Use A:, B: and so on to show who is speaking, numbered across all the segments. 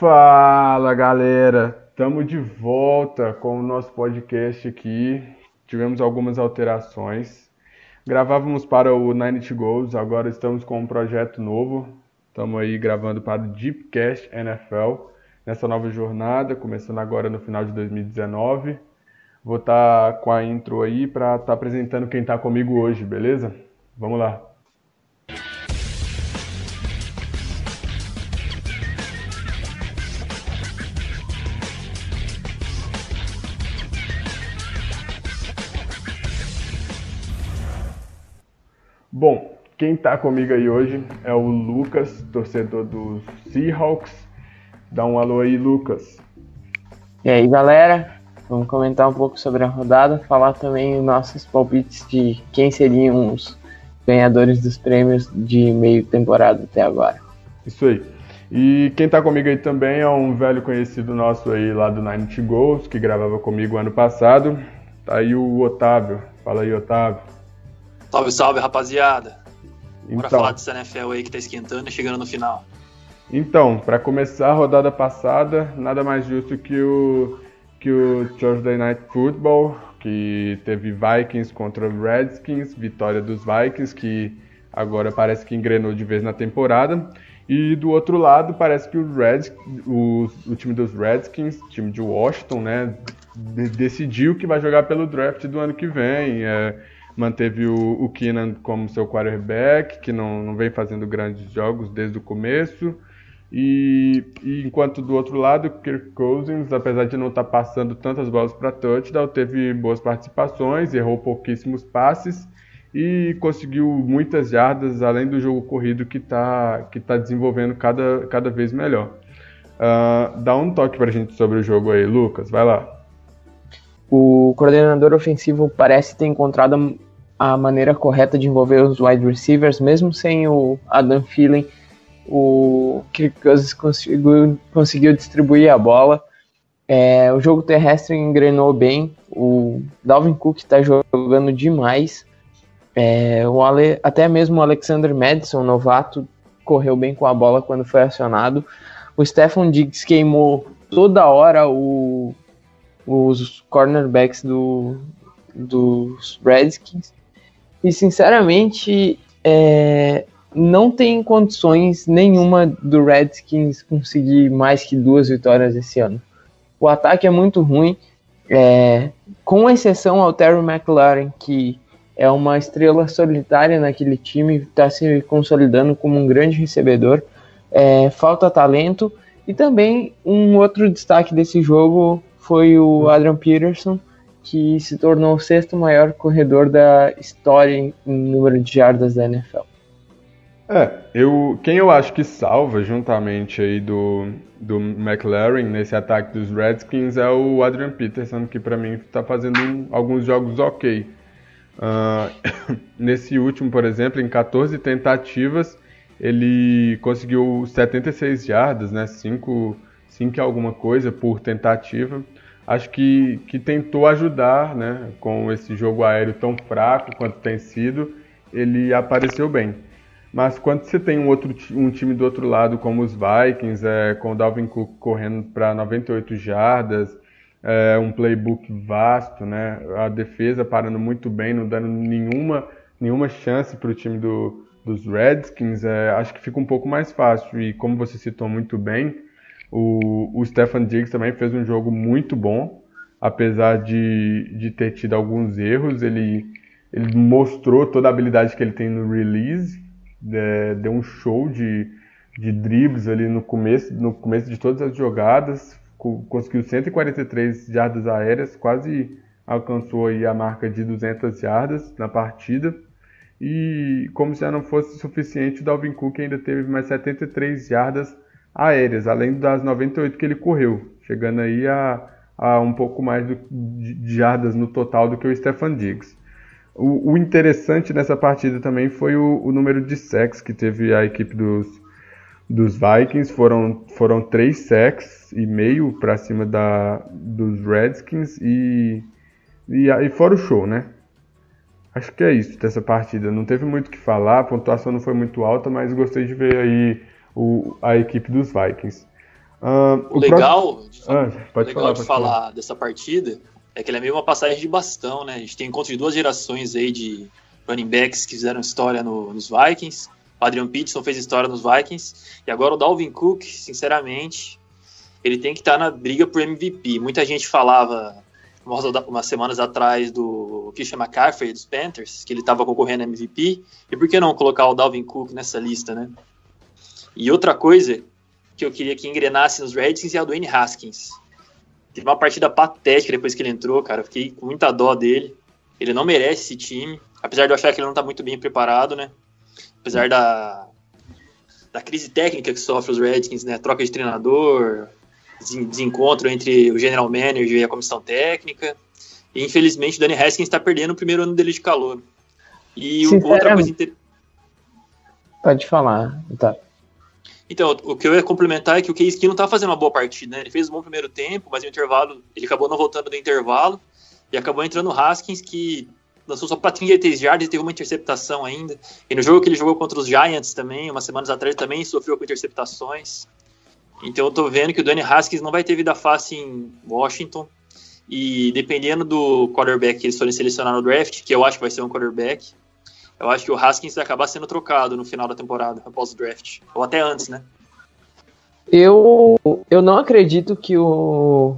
A: Fala galera, estamos de volta com o nosso podcast aqui. Tivemos algumas alterações. Gravávamos para o Nine Goals, agora estamos com um projeto novo. Estamos aí gravando para o Deepcast NFL nessa nova jornada, começando agora no final de 2019. Vou estar tá com a intro aí para estar tá apresentando quem está comigo hoje, beleza? Vamos lá. Quem está comigo aí hoje é o Lucas, torcedor dos Seahawks. Dá um alô aí, Lucas.
B: E aí, galera? Vamos comentar um pouco sobre a rodada, falar também nossos palpites de quem seriam os ganhadores dos prêmios de meio temporada até agora.
A: Isso aí. E quem está comigo aí também é um velho conhecido nosso aí lá do Nine Goals, que gravava comigo ano passado. Tá aí o Otávio. Fala aí, Otávio.
C: Salve, salve, rapaziada. Bora então, falar desse NFL aí que tá esquentando e chegando no final.
A: Então, para começar a rodada passada, nada mais justo que o que o Thursday Night Football, que teve Vikings contra Redskins, vitória dos Vikings, que agora parece que engrenou de vez na temporada. E do outro lado, parece que o, Red, o, o time dos Redskins, time de Washington, né, de, decidiu que vai jogar pelo draft do ano que vem. É, manteve o, o Keenan como seu quarterback, que não, não vem fazendo grandes jogos desde o começo. E, e, enquanto do outro lado, Kirk Cousins, apesar de não estar tá passando tantas bolas para touchdown, teve boas participações, errou pouquíssimos passes e conseguiu muitas jardas, além do jogo corrido que está que tá desenvolvendo cada, cada vez melhor. Uh, dá um toque para a gente sobre o jogo aí, Lucas, vai lá.
B: O coordenador ofensivo parece ter encontrado a maneira correta de envolver os wide receivers, mesmo sem o Adam Thielen o Kirk Cousins conseguiu, conseguiu distribuir a bola. É, o jogo terrestre engrenou bem. O Dalvin Cook está jogando demais. É, o Ale, até mesmo o Alexander Madison, novato, correu bem com a bola quando foi acionado. O Stephen Diggs queimou toda hora o, os cornerbacks do, dos Redskins. E sinceramente, é, não tem condições nenhuma do Redskins conseguir mais que duas vitórias esse ano. O ataque é muito ruim, é, com exceção ao Terry McLaren, que é uma estrela solitária naquele time, está se consolidando como um grande recebedor. É, falta talento e também um outro destaque desse jogo foi o Adrian Peterson, que se tornou o sexto maior corredor da história em número de jardas da NFL.
A: É, eu, quem eu acho que salva juntamente aí do, do McLaren nesse ataque dos Redskins é o Adrian Peterson, que para mim está fazendo um, alguns jogos ok. Uh, nesse último, por exemplo, em 14 tentativas, ele conseguiu 76 jardas, né? 5, 5 alguma coisa por tentativa. Acho que, que tentou ajudar, né? Com esse jogo aéreo tão fraco quanto tem sido, ele apareceu bem. Mas quando você tem um outro um time do outro lado, como os Vikings, é, com o Dalvin Cook correndo para 98 jardas, é, um playbook vasto, né? A defesa parando muito bem, não dando nenhuma, nenhuma chance para o time do, dos Redskins, é, acho que fica um pouco mais fácil. E como você citou muito bem, o, o Stefan Diggs também fez um jogo muito bom, apesar de, de ter tido alguns erros, ele, ele mostrou toda a habilidade que ele tem no release é, deu um show de, de dribles ali no começo, no começo de todas as jogadas, conseguiu 143 jardas aéreas, quase alcançou aí a marca de 200 jardas na partida. E como se já não fosse suficiente, o Dalvin Cook ainda teve mais 73 jardas aéreas, além das 98 que ele correu, chegando aí a, a um pouco mais de jardas no total do que o Stefan Diggs. O, o, interessante nessa partida também foi o, o, número de sacks que teve a equipe dos, dos Vikings. Foram, foram três sacks e meio para cima da, dos Redskins e, e, e fora o show, né? Acho que é isso dessa partida. Não teve muito o que falar, a pontuação não foi muito alta, mas gostei de ver aí o, a equipe dos Vikings.
C: Uh, o, o, legal, próximo... de, ah, pode legal falar, de falar, falar dessa partida é que ela é meio uma passagem de bastão, né? A gente tem encontro de duas gerações aí de running backs que fizeram história no, nos Vikings. O Adrian Peterson fez história nos Vikings. E agora o Dalvin Cook, sinceramente, ele tem que estar tá na briga por MVP. Muita gente falava umas semanas atrás do Christian McCaffrey dos Panthers, que ele estava concorrendo a MVP. E por que não colocar o Dalvin Cook nessa lista, né? E outra coisa que eu queria que engrenasse nos Redskins é a Dwayne Haskins. Teve uma partida patética depois que ele entrou, cara. fiquei com muita dó dele. Ele não merece esse time. Apesar de eu achar que ele não tá muito bem preparado, né? Apesar da, da crise técnica que sofre os Redskins, né? Troca de treinador, desencontro entre o general manager e a comissão técnica. E infelizmente o Danny Haskins está perdendo o primeiro ano dele de calor. E outra coisa inter...
B: Pode falar, tá.
C: Então, o que eu ia complementar é que o Case Keenum tá fazendo uma boa partida, né? Ele fez um bom primeiro tempo, mas no intervalo, ele acabou não voltando do intervalo e acabou entrando o Haskins, que lançou só para 33 jardas e teve uma interceptação ainda. E no jogo que ele jogou contra os Giants também, umas semanas atrás, também sofreu com interceptações. Então eu tô vendo que o Danny Haskins não vai ter vida fácil em Washington. E dependendo do quarterback que eles forem selecionar no draft, que eu acho que vai ser um quarterback, eu acho que o Haskins vai acabar sendo trocado no final da temporada, após o draft. Ou até antes, né?
B: Eu, eu não acredito que o,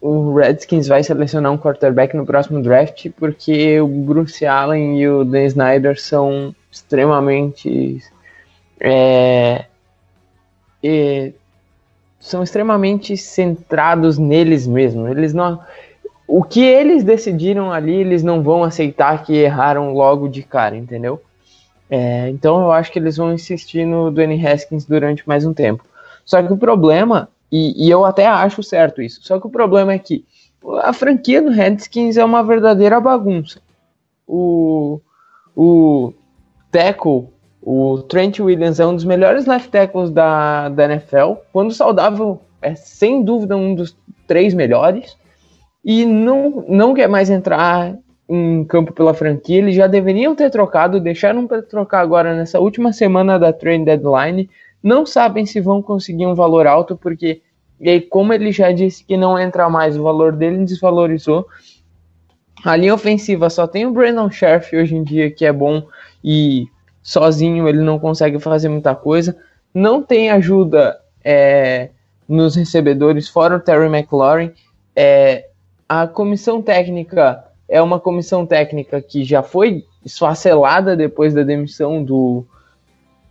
B: o Redskins vai selecionar um quarterback no próximo draft, porque o Bruce Allen e o Dan Snyder são extremamente. É, é, são extremamente centrados neles mesmos. Eles não, o que eles decidiram ali, eles não vão aceitar que erraram logo de cara, entendeu? É, então eu acho que eles vão insistir no Dwayne Haskins durante mais um tempo. Só que o problema, e, e, eu até acho certo isso, só que o problema é que a franquia do Redskins é uma verdadeira bagunça. O, o tackle, o Trent Williams é um dos melhores left tackles da, da NFL. Quando saudável, é sem dúvida um dos três melhores e não, não quer mais entrar em campo pela franquia. Eles já deveriam ter trocado, deixaram para trocar agora nessa última semana da trade deadline. Não sabem se vão conseguir um valor alto, porque e aí, como ele já disse que não entra mais, o valor dele desvalorizou. A linha ofensiva só tem o Brandon Scherf hoje em dia, que é bom e sozinho ele não consegue fazer muita coisa. Não tem ajuda é, nos recebedores, fora o Terry McLaurin. É, a comissão técnica é uma comissão técnica que já foi esfacelada depois da demissão do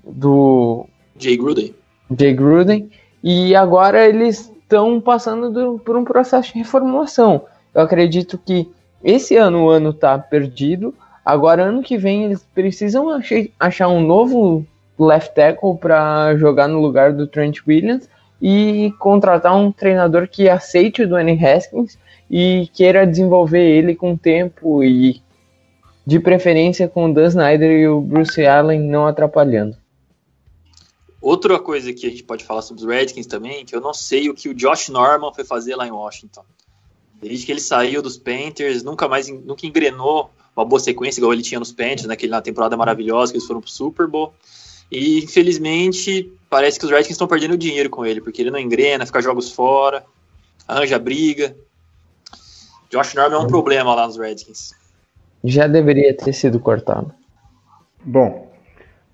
B: do
C: Jay Gruden.
B: Jay Gruden e agora eles estão passando do, por um processo de reformulação. Eu acredito que esse ano o ano está perdido. Agora ano que vem eles precisam achar um novo left tackle para jogar no lugar do Trent Williams e contratar um treinador que aceite o Dwayne Haskins e queira desenvolver ele com tempo e de preferência com o Dan Snyder e o Bruce Allen não atrapalhando.
C: Outra coisa que a gente pode falar sobre os Redskins também, que eu não sei o que o Josh Norman foi fazer lá em Washington. Desde que ele saiu dos Panthers, nunca mais nunca engrenou uma boa sequência igual ele tinha nos Panthers, naquele na temporada maravilhosa que eles foram pro Super Bowl. E infelizmente parece que os Redskins estão perdendo dinheiro com ele, porque ele não engrena, fica jogos fora, arranja briga. Josh Norman é um problema lá nos Redskins.
B: Já deveria ter sido cortado.
A: Bom,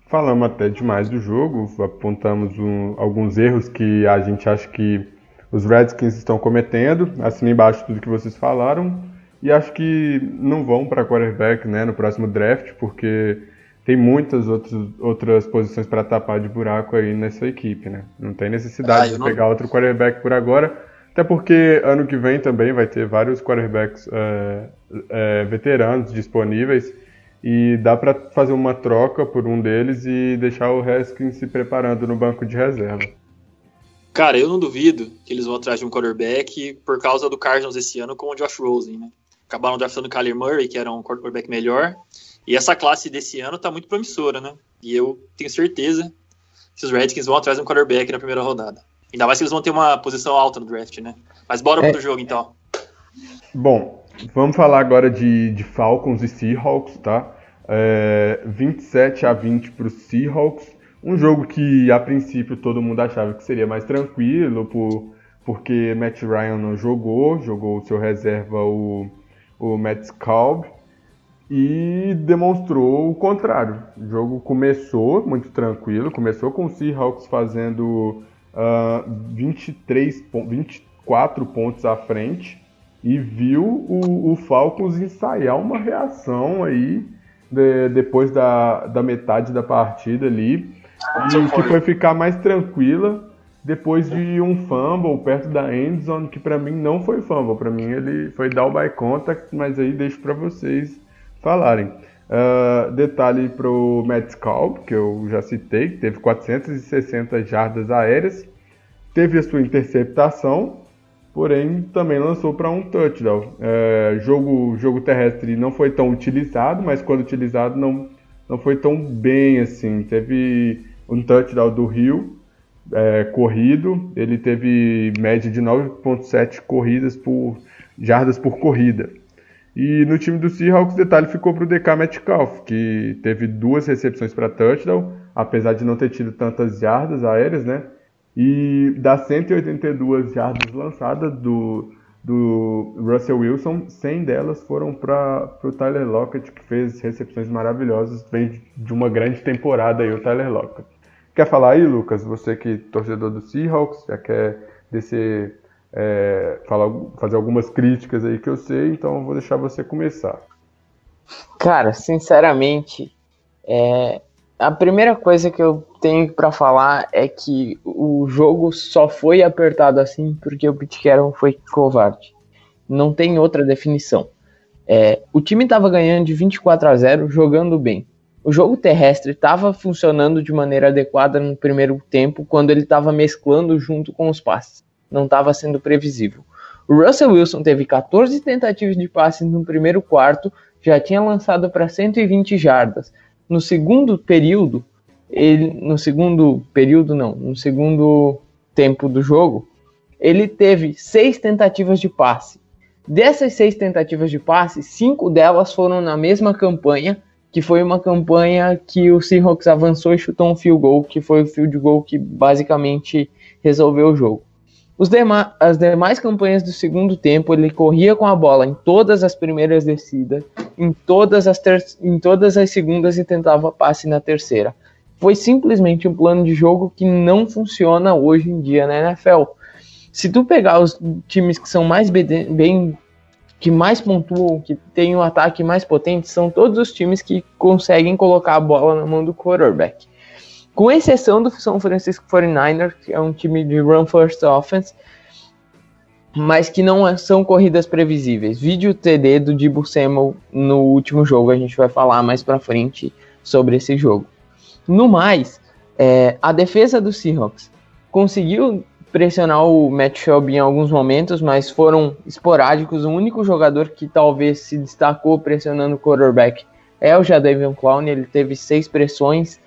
A: falamos até demais do jogo, apontamos um, alguns erros que a gente acha que os Redskins estão cometendo, assim embaixo tudo que vocês falaram, e acho que não vão para quarterback né, no próximo draft, porque tem muitas outras, outras posições para tapar de buraco aí nessa equipe, né? Não tem necessidade ah, de não... pegar outro quarterback por agora. Até porque ano que vem também vai ter vários quarterbacks é, é, veteranos disponíveis e dá para fazer uma troca por um deles e deixar o Haskins se preparando no banco de reserva.
C: Cara, eu não duvido que eles vão atrás de um quarterback por causa do Cardinals esse ano com o Josh Rosen, né? Acabaram draftando o Kyler Murray, que era um quarterback melhor, e essa classe desse ano tá muito promissora, né? E eu tenho certeza que os Redskins vão atrás de um quarterback na primeira rodada. Ainda mais que eles vão ter uma posição alta no draft, né? Mas bora é. pro jogo então.
A: Bom, vamos falar agora de, de Falcons e Seahawks, tá? É, 27 a 20 para os Seahawks. Um jogo que a princípio todo mundo achava que seria mais tranquilo, por, porque Matt Ryan não jogou, jogou o seu reserva o, o Matt Schaub e demonstrou o contrário. O jogo começou muito tranquilo, começou com o Seahawks fazendo uh, 23, 24 pontos à frente e viu o, o Falcons ensaiar uma reação aí de, depois da, da metade da partida ali e que foi ficar mais tranquila depois de um fumble perto da endzone, que para mim não foi fumble, para mim ele foi down by contact, mas aí deixo para vocês falarem. Uh, detalhe pro Matt Scalp, que eu já citei, que teve 460 jardas aéreas, teve a sua interceptação, porém também lançou para um touchdown. Uh, jogo, jogo terrestre não foi tão utilizado, mas quando utilizado não, não foi tão bem assim. Teve um touchdown do Rio é, corrido, ele teve média de 9.7 corridas por jardas por corrida. E no time do Seahawks, detalhe ficou para o DK Metcalf, que teve duas recepções para touchdown, apesar de não ter tido tantas jardas aéreas, né? E das 182 jardas lançadas do, do Russell Wilson, 100 delas foram para o Tyler Lockett, que fez recepções maravilhosas, vem de uma grande temporada aí o Tyler Lockett. Quer falar aí, Lucas? Você que é torcedor do Seahawks, já quer descer, é, falar, fazer algumas críticas aí que eu sei, então eu vou deixar você começar.
B: Cara, sinceramente, é, a primeira coisa que eu tenho para falar é que o jogo só foi apertado assim porque o Carroll foi covarde. Não tem outra definição. É, o time estava ganhando de 24 a 0, jogando bem. O jogo terrestre estava funcionando de maneira adequada no primeiro tempo, quando ele estava mesclando junto com os passes. Não estava sendo previsível. O Russell Wilson teve 14 tentativas de passes no primeiro quarto, já tinha lançado para 120 jardas. No segundo período, ele no segundo período não, no segundo tempo do jogo, ele teve seis tentativas de passe. Dessas seis tentativas de passe, cinco delas foram na mesma campanha que foi uma campanha que o Seahawks avançou e chutou um field goal, que foi o field goal que basicamente resolveu o jogo. Dema as demais campanhas do segundo tempo, ele corria com a bola em todas as primeiras descidas, em todas as, em todas as segundas e tentava passe na terceira. Foi simplesmente um plano de jogo que não funciona hoje em dia na NFL. Se tu pegar os times que são mais bem que mais pontuam, que tem um ataque mais potente, são todos os times que conseguem colocar a bola na mão do quarterback. Com exceção do São Francisco 49ers, que é um time de run first offense, mas que não é, são corridas previsíveis. Vídeo TD do Dibu Samuel no último jogo, a gente vai falar mais para frente sobre esse jogo. No mais, é, a defesa do Seahawks conseguiu pressionar o Matt Shelby em alguns momentos, mas foram esporádicos. O único jogador que talvez se destacou pressionando o quarterback é o Jadavion Clown. Ele teve seis pressões,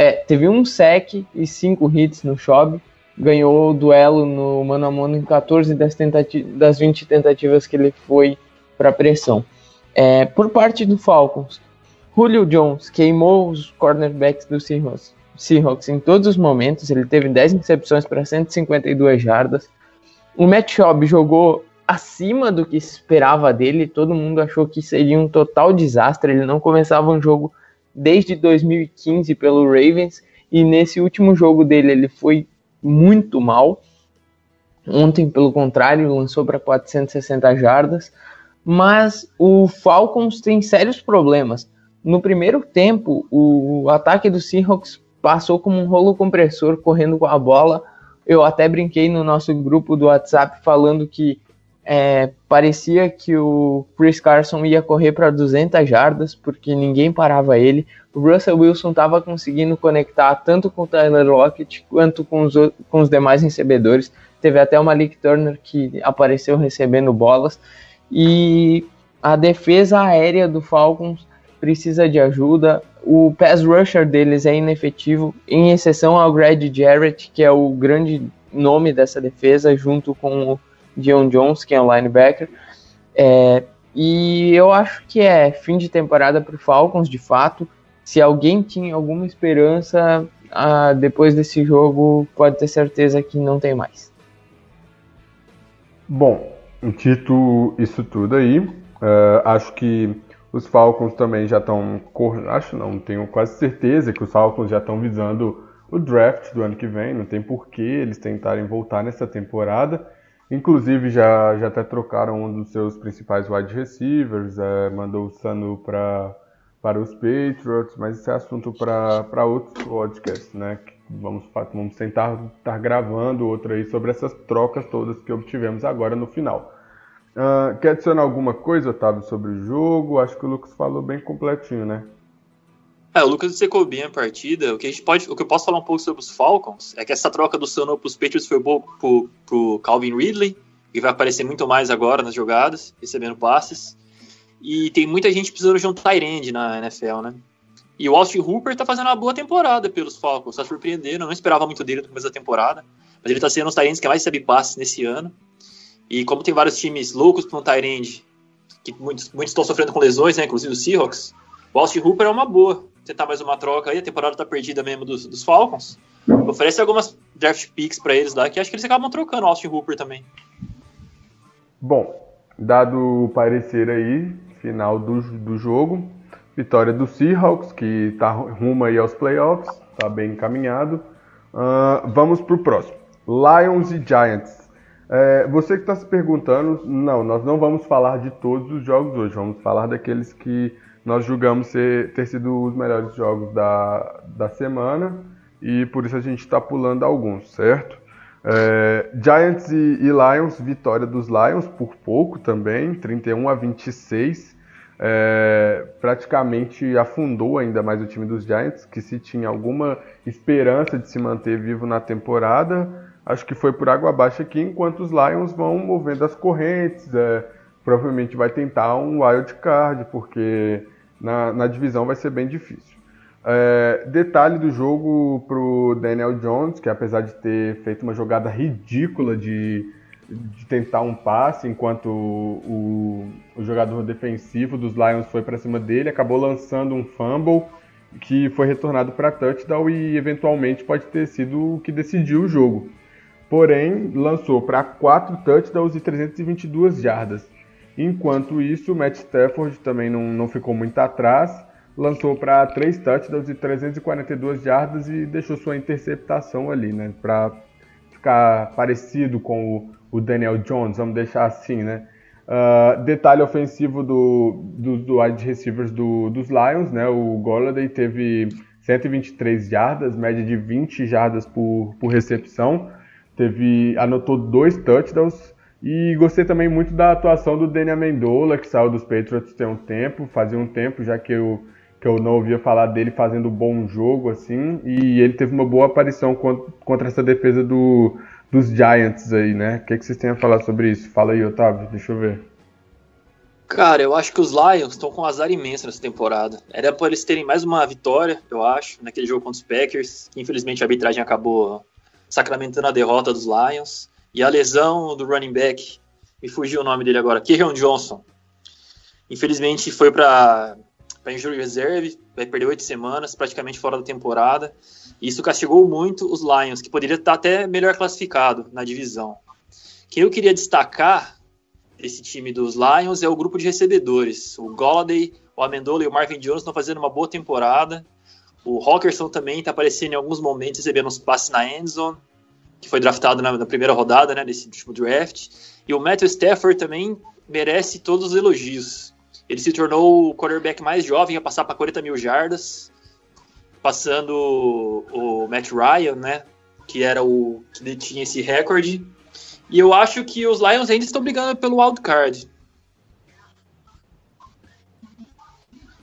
B: é, teve um sec e cinco hits no Shelby. Ganhou o duelo no mano a mano em 14 das, das 20 tentativas que ele foi para pressão. É, por parte do Falcons, Julio Jones queimou os cornerbacks do Seahawks Seahawks em todos os momentos. Ele teve 10 recepções para 152 jardas. O Matt Schaub jogou acima do que se esperava dele. Todo mundo achou que seria um total desastre. Ele não começava um jogo desde 2015 pelo Ravens e nesse último jogo dele ele foi muito mal. Ontem, pelo contrário, lançou para 460 jardas. Mas o Falcons tem sérios problemas. No primeiro tempo, o ataque do Seahawks passou como um rolo compressor correndo com a bola. Eu até brinquei no nosso grupo do WhatsApp falando que é, parecia que o Chris Carson ia correr para 200 jardas porque ninguém parava ele. O Russell Wilson estava conseguindo conectar tanto com o Tyler Lockett quanto com os, com os demais recebedores. Teve até o Malik Turner que apareceu recebendo bolas. E a defesa aérea do Falcons precisa de ajuda. O pass rusher deles é inefetivo, em exceção ao Greg Jarrett, que é o grande nome dessa defesa, junto com o Dion Jones, que é o linebacker. É, e eu acho que é fim de temporada para o Falcons, de fato. Se alguém tinha alguma esperança, ah, depois desse jogo, pode ter certeza que não tem mais.
A: Bom, dito isso tudo aí, uh, acho que os Falcons também já estão. Acho não, tenho quase certeza que os Falcons já estão visando o draft do ano que vem. Não tem porquê eles tentarem voltar nessa temporada. Inclusive já, já até trocaram um dos seus principais wide receivers, é, mandou o Sanu para para os Patriots, mas esse é assunto para outros podcasts, né? Vamos, vamos tentar estar gravando outro aí sobre essas trocas todas que obtivemos agora no final. Uh, quer adicionar alguma coisa, Otávio, sobre o jogo? Acho que o Lucas falou bem completinho, né?
C: É, o Lucas secou bem a partida. O que, a gente pode, o que eu posso falar um pouco sobre os Falcons é que essa troca do Sano para os Patriots foi boa pro, pro Calvin Ridley, que vai aparecer muito mais agora nas jogadas, recebendo passes. E tem muita gente precisando de um end na NFL, né? E o Austin Hooper tá fazendo uma boa temporada pelos Falcons, tá surpreendendo. Eu não esperava muito dele no começo da temporada, mas ele tá sendo um tight ends que mais recebe passes nesse ano. E como tem vários times loucos para um end, que muitos, muitos estão sofrendo com lesões, né? Inclusive o Seahawks, o Austin Hooper é uma boa. Tentar mais uma troca aí, a temporada tá perdida mesmo dos, dos Falcons. Oferece algumas draft picks para eles lá, que acho que eles acabam trocando o Austin Hooper também.
A: Bom, dado o parecer aí, final do, do jogo. Vitória do Seahawks, que está rumo aí aos playoffs, está bem encaminhado. Uh, vamos para o próximo. Lions e Giants. É, você que está se perguntando, não, nós não vamos falar de todos os jogos hoje, vamos falar daqueles que nós julgamos ser, ter sido os melhores jogos da, da semana e por isso a gente está pulando alguns, certo? É, Giants e, e, Lions, vitória dos Lions por pouco também, 31 a 26. É, praticamente afundou ainda mais o time dos Giants, que se tinha alguma esperança de se manter vivo na temporada, acho que foi por água abaixo aqui, enquanto os Lions vão movendo as correntes, é, provavelmente vai tentar um wild card, porque na, na divisão vai ser bem difícil. É, detalhe do jogo pro Daniel Jones, que apesar de ter feito uma jogada ridícula de, de tentar um passe, enquanto o, o, jogador defensivo dos Lions foi para cima dele, acabou lançando um fumble que foi retornado para touchdown e eventualmente pode ter sido o que decidiu o jogo. Porém, lançou para 4 touchdowns e 322 jardas. Enquanto isso, Matt Stafford também não, não ficou muito atrás lançou para três touchdowns e 342 jardas e deixou sua interceptação ali, né? Para ficar parecido com o, o, Daniel Jones, vamos deixar assim, né? Uh, detalhe ofensivo do, do, do wide receivers do, dos Lions, né? O Golladay teve 123 jardas, média de 20 jardas por, por recepção. Teve, anotou dois touchdowns. E gostei também muito da atuação do Daniel Amendola, que saiu dos Patriots tem um tempo, fazia um tempo já que eu que eu não ouvia falar dele fazendo bom jogo, assim, e ele teve uma boa aparição contra essa defesa do, dos Giants aí, né? O que, que vocês têm a falar sobre isso? Fala aí, Otávio, deixa eu ver.
C: Cara, eu acho que os Lions estão com um azar imenso nessa temporada. Era para eles terem mais uma vitória, eu acho, naquele jogo contra os Packers, infelizmente a arbitragem acabou sacramentando a derrota dos Lions. E a lesão do running back, me fugiu o nome dele agora, Kerryon Johnson. Infelizmente foi para para injury reserve, vai perder oito semanas, praticamente fora da temporada. Isso castigou muito os Lions, que poderia estar até melhor classificado na divisão. Quem eu queria destacar desse time dos Lions é o grupo de recebedores. O Golladay, o Amendola e o Marvin Jones estão fazendo uma boa temporada. O Hawkerson também está aparecendo em alguns momentos, recebendo uns passes na endzone, que foi draftado na, na primeira rodada né, desse último draft. E o Matthew Stafford também merece todos os elogios. Ele se tornou o quarterback mais jovem a passar para 40 mil jardas, passando o, o Matt Ryan, né? Que era o que tinha esse recorde. E eu acho que os Lions ainda estão brigando pelo wild card.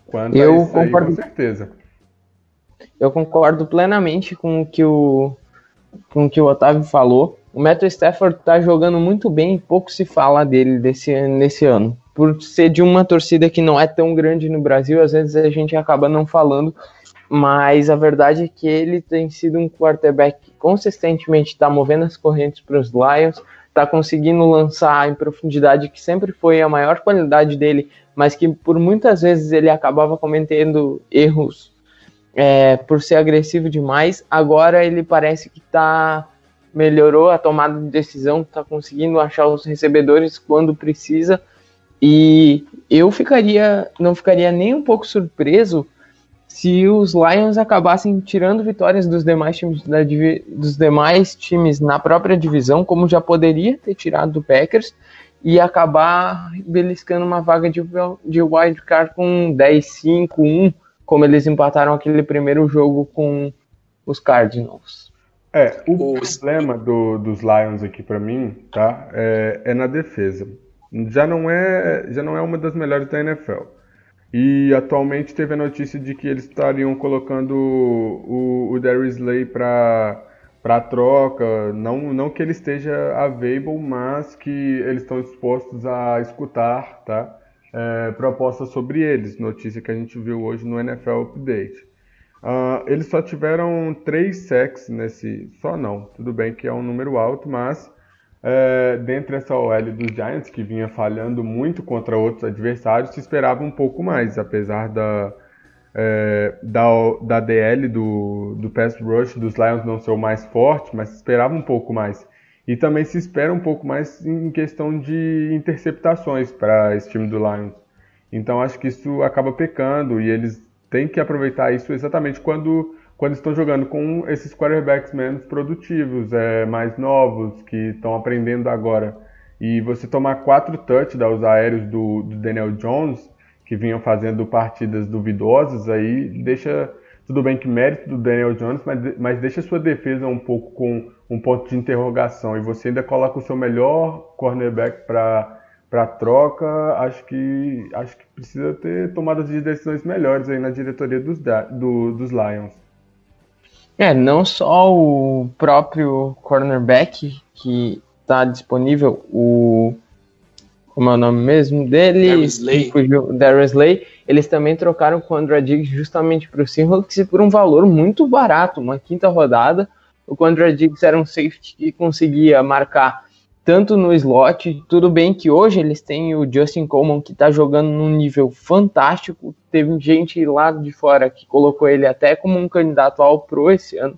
A: Quanto eu concordo aí, com certeza.
B: Eu concordo plenamente com o que o com o que o Otávio falou. O Matthew Stafford está jogando muito bem e pouco se fala dele desse, nesse ano por ser de uma torcida que não é tão grande no Brasil, às vezes a gente acaba não falando, mas a verdade é que ele tem sido um quarterback que consistentemente está movendo as correntes para os Lions, está conseguindo lançar em profundidade, que sempre foi a maior qualidade dele, mas que por muitas vezes ele acabava cometendo erros é, por ser agressivo demais. Agora ele parece que tá melhorou a tomada de decisão, está conseguindo achar os recebedores quando precisa. E eu ficaria, não ficaria nem um pouco surpreso se os Lions acabassem tirando vitórias dos demais times da, dos demais times na própria divisão, como já poderia ter tirado do Packers e acabar beliscando uma vaga de, de wild card com 10-5-1, como eles empataram aquele primeiro jogo com os Cardinals.
A: É, o problema do, dos Lions aqui para mim, tá, é, é, na defesa. Já não é, já não é uma das melhores da NFL. E atualmente teve a notícia de que eles estariam colocando o, o Darius Slay para para troca, não, não que ele esteja available, mas que eles estão dispostos a escutar, tá? É, sobre eles, notícia que a gente viu hoje no NFL Update. Uh, eles só tiveram três sacks nesse. Só não, tudo bem que é um número alto, mas é, dentre essa OL dos Giants, que vinha falhando muito contra outros adversários, se esperava um pouco mais, apesar da, é, da, da DL do, do pass rush dos Lions não ser o mais forte, mas se esperava um pouco mais. E também se espera um pouco mais em questão de interceptações para esse time do Lions. Então acho que isso acaba pecando e eles tem que aproveitar isso exatamente quando, quando estão jogando com esses quarterbacks menos produtivos, é, mais novos, que estão aprendendo agora. E você tomar quatro touchdowns aéreos do, do Daniel Jones, que vinham fazendo partidas duvidosas, aí deixa. Tudo bem que mérito do Daniel Jones, mas, mas deixa sua defesa um pouco com um ponto de interrogação. E você ainda coloca o seu melhor cornerback para para troca, acho que acho que precisa ter tomadas de decisões melhores aí na diretoria dos, do, dos Lions.
B: É, não só o próprio cornerback que está disponível, o como é o nome mesmo dele? Darius Slay. Eles também trocaram com o André Diggs justamente para o Seahawks por um valor muito barato, uma quinta rodada. O André Diggs era um safety que conseguia marcar tanto no slot. Tudo bem que hoje eles têm o Justin Coleman que está jogando num nível fantástico. Teve gente lá de fora que colocou ele até como um candidato ao Pro esse ano,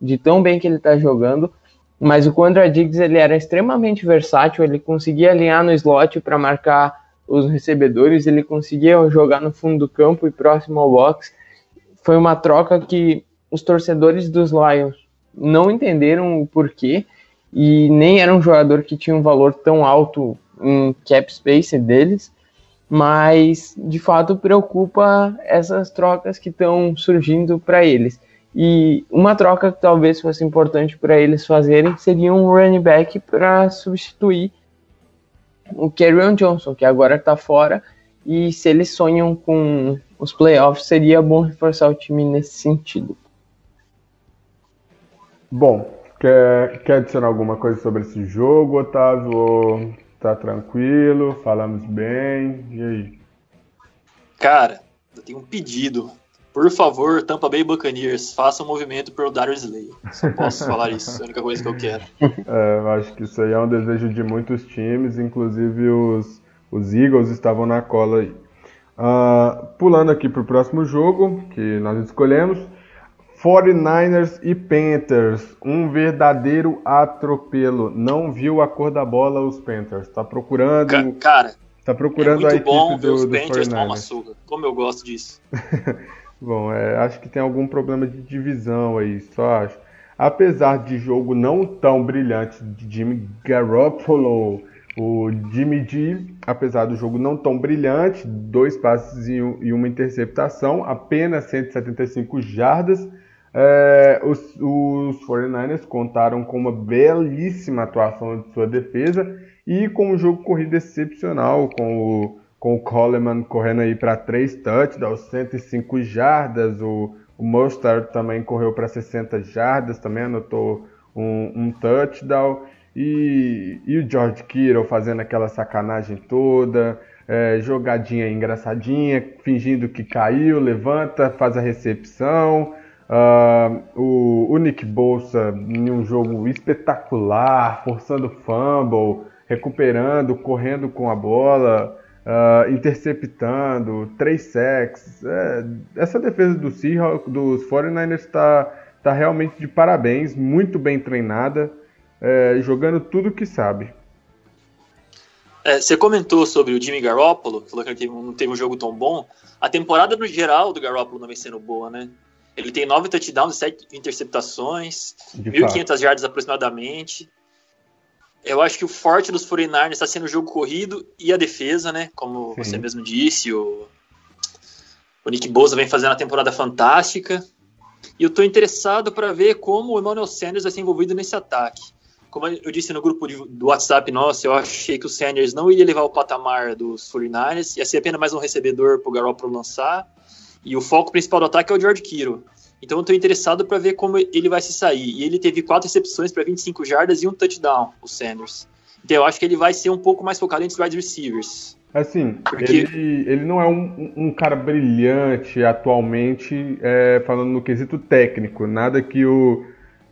B: de tão bem que ele está jogando. Mas o Quandra Diggs ele era extremamente versátil, ele conseguia alinhar no slot para marcar os recebedores, ele conseguia jogar no fundo do campo e próximo ao box. Foi uma troca que os torcedores dos Lions não entenderam o porquê e nem era um jogador que tinha um valor tão alto em cap space deles, mas de fato preocupa essas trocas que estão surgindo para eles. E uma troca que talvez fosse importante para eles fazerem seria um running back para substituir o Kerryon Johnson, que agora está fora, e se eles sonham com os playoffs, seria bom reforçar o time nesse sentido.
A: Bom, Quer, quer adicionar alguma coisa sobre esse jogo, Otávio? Tá tranquilo? Falamos bem? E aí?
C: Cara, eu tenho um pedido. Por favor, Tampa Bay Buccaneers, faça um movimento pro Darius Slay. Só posso falar isso, é a única coisa que eu quero.
A: É, eu acho que isso aí é um desejo de muitos times, inclusive os, os Eagles estavam na cola aí. Uh, pulando aqui pro próximo jogo que nós escolhemos. 49ers e Panthers, um verdadeiro atropelo. Não viu a cor da bola os Panthers. Tá procurando.
C: Cara,
A: tá procurando é muito a equipe
C: bom
A: ver do,
C: os Panthers tomar uma surra. Como eu gosto disso.
A: bom, é, acho que tem algum problema de divisão aí, só acho. Apesar de jogo não tão brilhante de Jimmy Garoppolo, o Jimmy G, apesar do jogo não tão brilhante, dois passes e uma interceptação, apenas 175 jardas. É, os, os 49ers contaram com uma belíssima atuação de sua defesa e com um jogo corrido excepcional, com o, com o Coleman correndo aí para 3 touchdowns, 105 jardas, o, o também correu para 60 jardas, também anotou um, um touchdown, e, e, o George Kittle fazendo aquela sacanagem toda, é, jogadinha engraçadinha, fingindo que caiu, levanta, faz a recepção, Uh, o, o, Nick Bolsa em um jogo espetacular, forçando fumble, recuperando, correndo com a bola. uh, interceptando, três sacks. É, essa defesa do Seahawks, dos 49ers está tá realmente de parabéns, muito bem treinada, é, jogando tudo que sabe.
C: É, você comentou sobre o Jimmy Garoppolo, falou que ele não teve um jogo tão bom. A temporada no geral do Garoppolo não vem sendo boa, né? Ele tem nove touchdowns, sete interceptações, 1.500 jardas aproximadamente. Eu acho que o forte dos 49ers está sendo o jogo corrido e a defesa, né? Como Sim. você mesmo disse, o, o Nick Bosa vem fazendo a temporada fantástica. E eu estou interessado para ver como o Emmanuel Sanders vai ser envolvido nesse ataque. Como eu disse no grupo de, do WhatsApp nosso, eu achei que o Sanders não iria levar o patamar dos 49ers, ia ser apenas mais um recebedor para o Garoppolo lançar. E o foco principal do ataque é o George Kittle. Então eu estou interessado para ver como ele vai se sair. E ele teve quatro recepções para 25 jardas e um touchdown, o Sanders. Então eu acho que ele vai ser um pouco mais focado entre os wide receivers.
A: Assim, Porque... ele, ele não é um, um cara brilhante atualmente, é, falando no quesito técnico. Nada que o,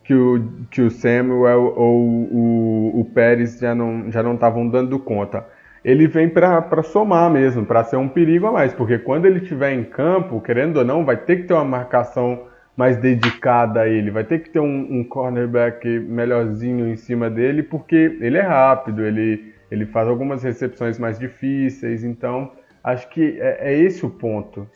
A: que o, que o Samuel ou o, o Pérez já não já não estavam dando conta. Ele vem para somar mesmo, para ser um perigo a mais, porque quando ele estiver em campo, querendo ou não, vai ter que ter uma marcação mais dedicada a ele. Vai ter que ter um, um cornerback melhorzinho em cima dele, porque ele é rápido, ele, ele faz algumas recepções mais difíceis. Então, acho que é, é esse o ponto.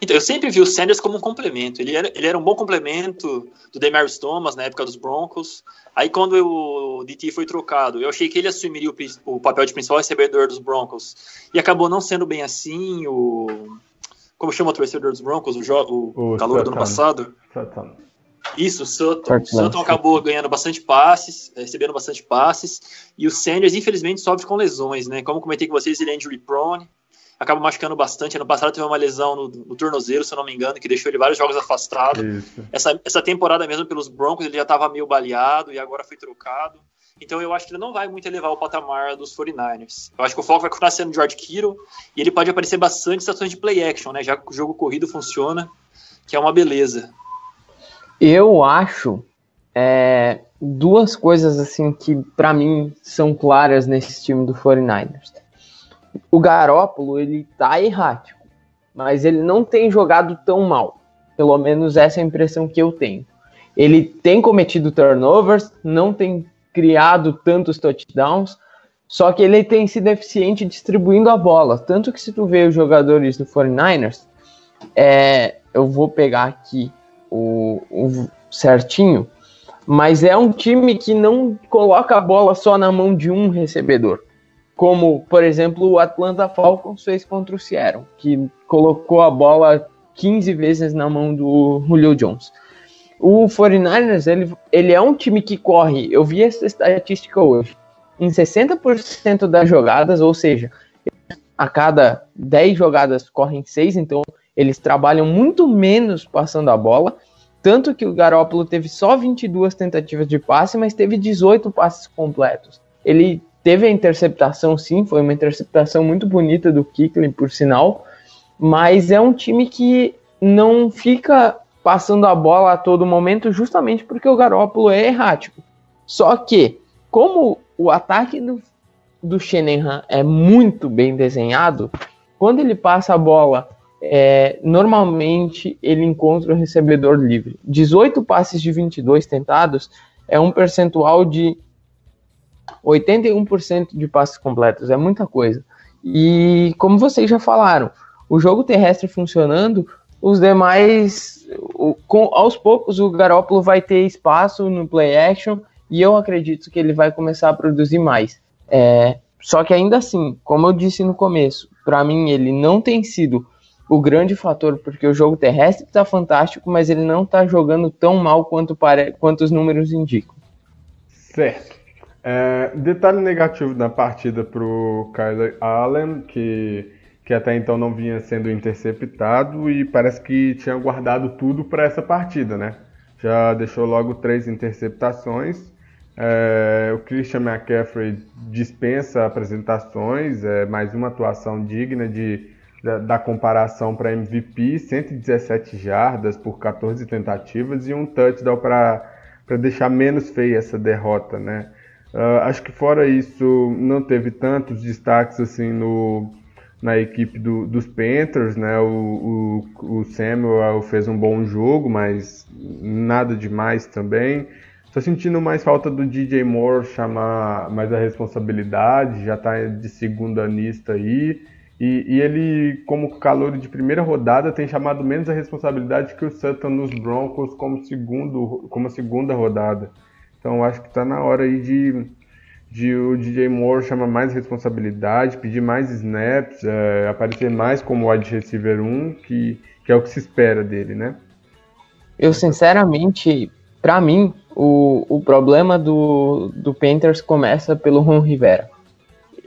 C: Então, eu sempre vi o Sanders como um complemento. Ele era, ele era um bom complemento do Demarius Thomas na época dos Broncos. Aí, quando o DT foi trocado, eu achei que ele assumiria o, o papel de principal recebedor dos Broncos. E acabou não sendo bem assim. O como chama o torcedor dos Broncos, o, o, o calor do ano passado? Sutton. Isso, o Sutton. O Sutton acabou ganhando bastante passes, eh, recebendo bastante passes, e o Sanders, infelizmente, sofre com lesões, né? Como comentei com vocês, ele é injury prone, acaba machucando bastante. Ano passado teve uma lesão no, no tornozelo, se eu não me engano, que deixou ele vários jogos afastado. Essa, essa temporada mesmo pelos Broncos, ele já estava meio baleado e agora foi trocado. Então eu acho que ele não vai muito elevar o patamar dos 49ers. Eu acho que o foco vai continuar sendo George Kittle e ele pode aparecer bastante em situações de play action, né? Já que o jogo corrido funciona, que é uma beleza.
B: Eu acho é, duas coisas assim que para mim são claras nesse time do 49ers. O Garópolo, ele tá errático, mas ele não tem jogado tão mal. Pelo menos essa é a impressão que eu tenho. Ele tem cometido turnovers, não tem criado tantos touchdowns, só que ele tem sido eficiente distribuindo a bola. Tanto que se tu vê os jogadores do 49ers, é, eu vou pegar aqui o, o certinho, mas é um time que não coloca a bola só na mão de um recebedor. Como, por exemplo, o Atlanta Falcons fez contra o Seattle, que colocou a bola 15 vezes na mão do Julio Jones. O 49ers, ele, ele é um time que corre, eu vi essa estatística hoje, em 60% das jogadas, ou seja, a cada 10 jogadas correm 6, então eles trabalham muito menos passando a bola, tanto que o Garoppolo teve só 22 tentativas de passe, mas teve 18 passes completos. Ele teve a interceptação, sim, foi uma interceptação muito bonita do Kikling, por sinal, mas é um time que não fica passando a bola a todo momento, justamente porque o Garópolo é errático. Só que, como o ataque do, do Shanahan é muito bem desenhado, quando ele passa a bola, é, normalmente ele encontra o recebedor livre. 18 passes de 22 tentados é um percentual de 81% de passes completos, é muita coisa. E como vocês já falaram, o jogo terrestre funcionando, os demais, o, com, aos poucos, o Garópolo vai ter espaço no play action e eu acredito que ele vai começar a produzir mais. É, só que ainda assim, como eu disse no começo, para mim ele não tem sido o grande fator, porque o jogo terrestre está fantástico, mas ele não está jogando tão mal quanto, para, quanto os números indicam.
A: Certo. É, detalhe negativo da partida para o Kyler Allen, que que até então não vinha sendo interceptado e parece que tinha guardado tudo para essa partida, né? Já deixou logo três interceptações. É, o Christian McCaffrey dispensa apresentações, é mais uma atuação digna de, da, da comparação para MVP, 117 jardas por 14 tentativas e um touchdown para deixar menos feia essa derrota, né? Uh, acho que fora isso, não teve tantos destaques assim no, na equipe do, dos Panthers, né? O, o, o, Samuel fez um bom jogo, mas nada demais também. Estou sentindo mais falta do DJ Moore chamar mais a responsabilidade, já está de segunda lista aí. E, e, ele, como calor de primeira rodada, tem chamado menos a responsabilidade que o Sutton nos Broncos como, segundo, como segunda rodada. Então acho que está na hora aí de, de o DJ Moore chamar mais responsabilidade, pedir mais snaps, é, aparecer mais como wide receiver 1, que, que é o que se espera dele, né?
B: Eu sinceramente, para mim, o, o problema do, do Panthers começa pelo Ron Rivera.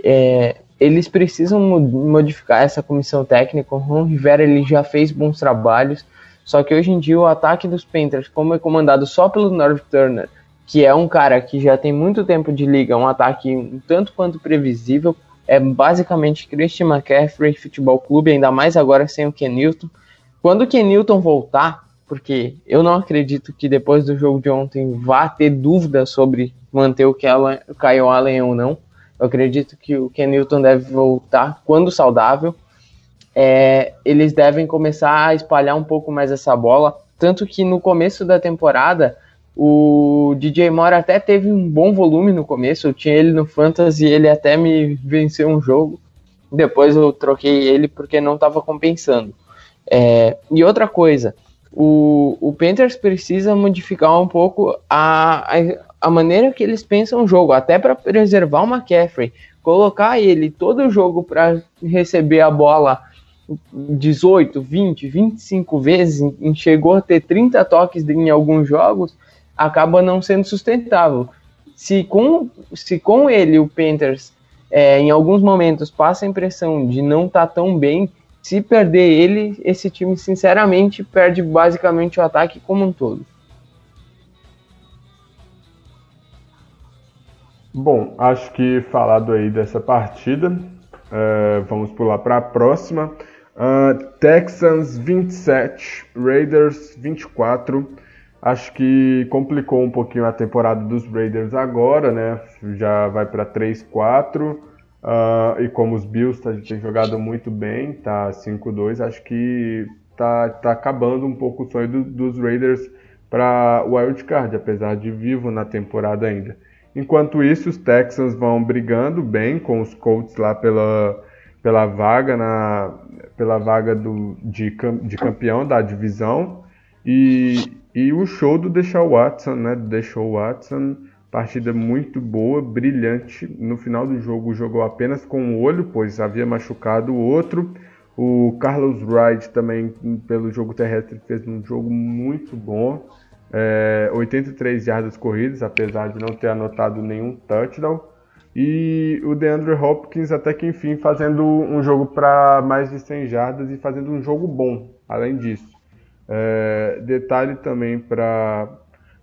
B: É, eles precisam modificar essa comissão técnica. O Ron Rivera ele já fez bons trabalhos, só que hoje em dia o ataque dos Panthers, como é comandado só pelo North Turner, que é um cara que já tem muito tempo de liga, um ataque um tanto quanto previsível, é basicamente Christian McCaffrey Futebol Clube, ainda mais agora sem o Ken Newton. Quando o Ken Newton voltar, porque eu não acredito que depois do jogo de ontem vá ter dúvida sobre manter o Kyle Allen ou não, eu acredito que o Ken Newton deve voltar quando saudável. É, eles devem começar a espalhar um pouco mais essa bola. Tanto que no começo da temporada, o DJ Moore até teve um bom volume no começo. Eu tinha ele no Fantasy ele até me venceu um jogo. Depois eu troquei ele porque não estava compensando. É, e outra coisa, o, o Panthers precisa modificar um pouco a, a, a maneira que eles pensam o jogo, até para preservar o McCaffrey. Colocar ele todo o jogo para receber a bola 18, 20, 25 vezes, chegou a ter 30 toques em alguns jogos, acaba não sendo sustentável. Se com, se com ele o Panthers é, em alguns momentos passa a impressão de não estar tá tão bem, se perder ele, esse time sinceramente perde basicamente o ataque como um todo.
A: Bom, acho que falado aí dessa partida, uh, vamos pular para a próxima. Uh, Texans 27, Raiders 24. Acho que complicou um pouquinho a temporada dos Raiders agora, né? Já vai para 3-4. Uh, e como os Bills tá, têm jogado muito bem, tá 5-2, acho que tá, tá acabando um pouco o sonho do, dos Raiders para o Wild Card, apesar de vivo na temporada ainda. Enquanto isso, os Texans vão brigando bem com os Colts lá pela, pela vaga na pela vaga do, de, de campeão da divisão e, e o show do Deshaun Watson, né? Do Deshaun Watson, partida muito boa, brilhante. No final do jogo jogou apenas com o olho, pois havia machucado o outro. O Carlos Wright também pelo jogo terrestre fez um jogo muito bom é, 83 jardas corridas, apesar de não ter anotado nenhum touchdown. E o DeAndre Hopkins até que enfim fazendo um jogo para mais de 100 jardas e fazendo um jogo bom, além disso. É, detalhe também para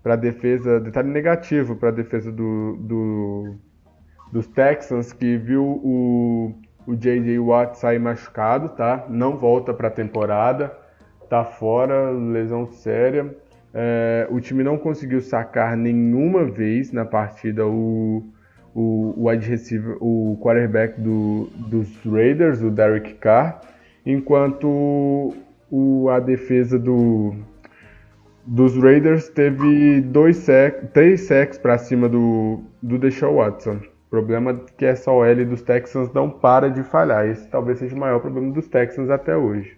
A: a defesa, detalhe negativo para a defesa do, do, dos Texans que viu o, o J.J. Watt sair machucado, tá? Não volta para a temporada, tá fora, lesão séria. É, o time não conseguiu sacar nenhuma vez na partida o, o, o wide receiver, o quarterback do, dos Raiders, o Derek Carr, enquanto o, a defesa do, dos Raiders teve dois sec, três sacks para cima do, do Deshaun Watson. Problema é que essa OL dos Texans não para de falhar. Esse talvez seja o maior problema dos Texans até hoje.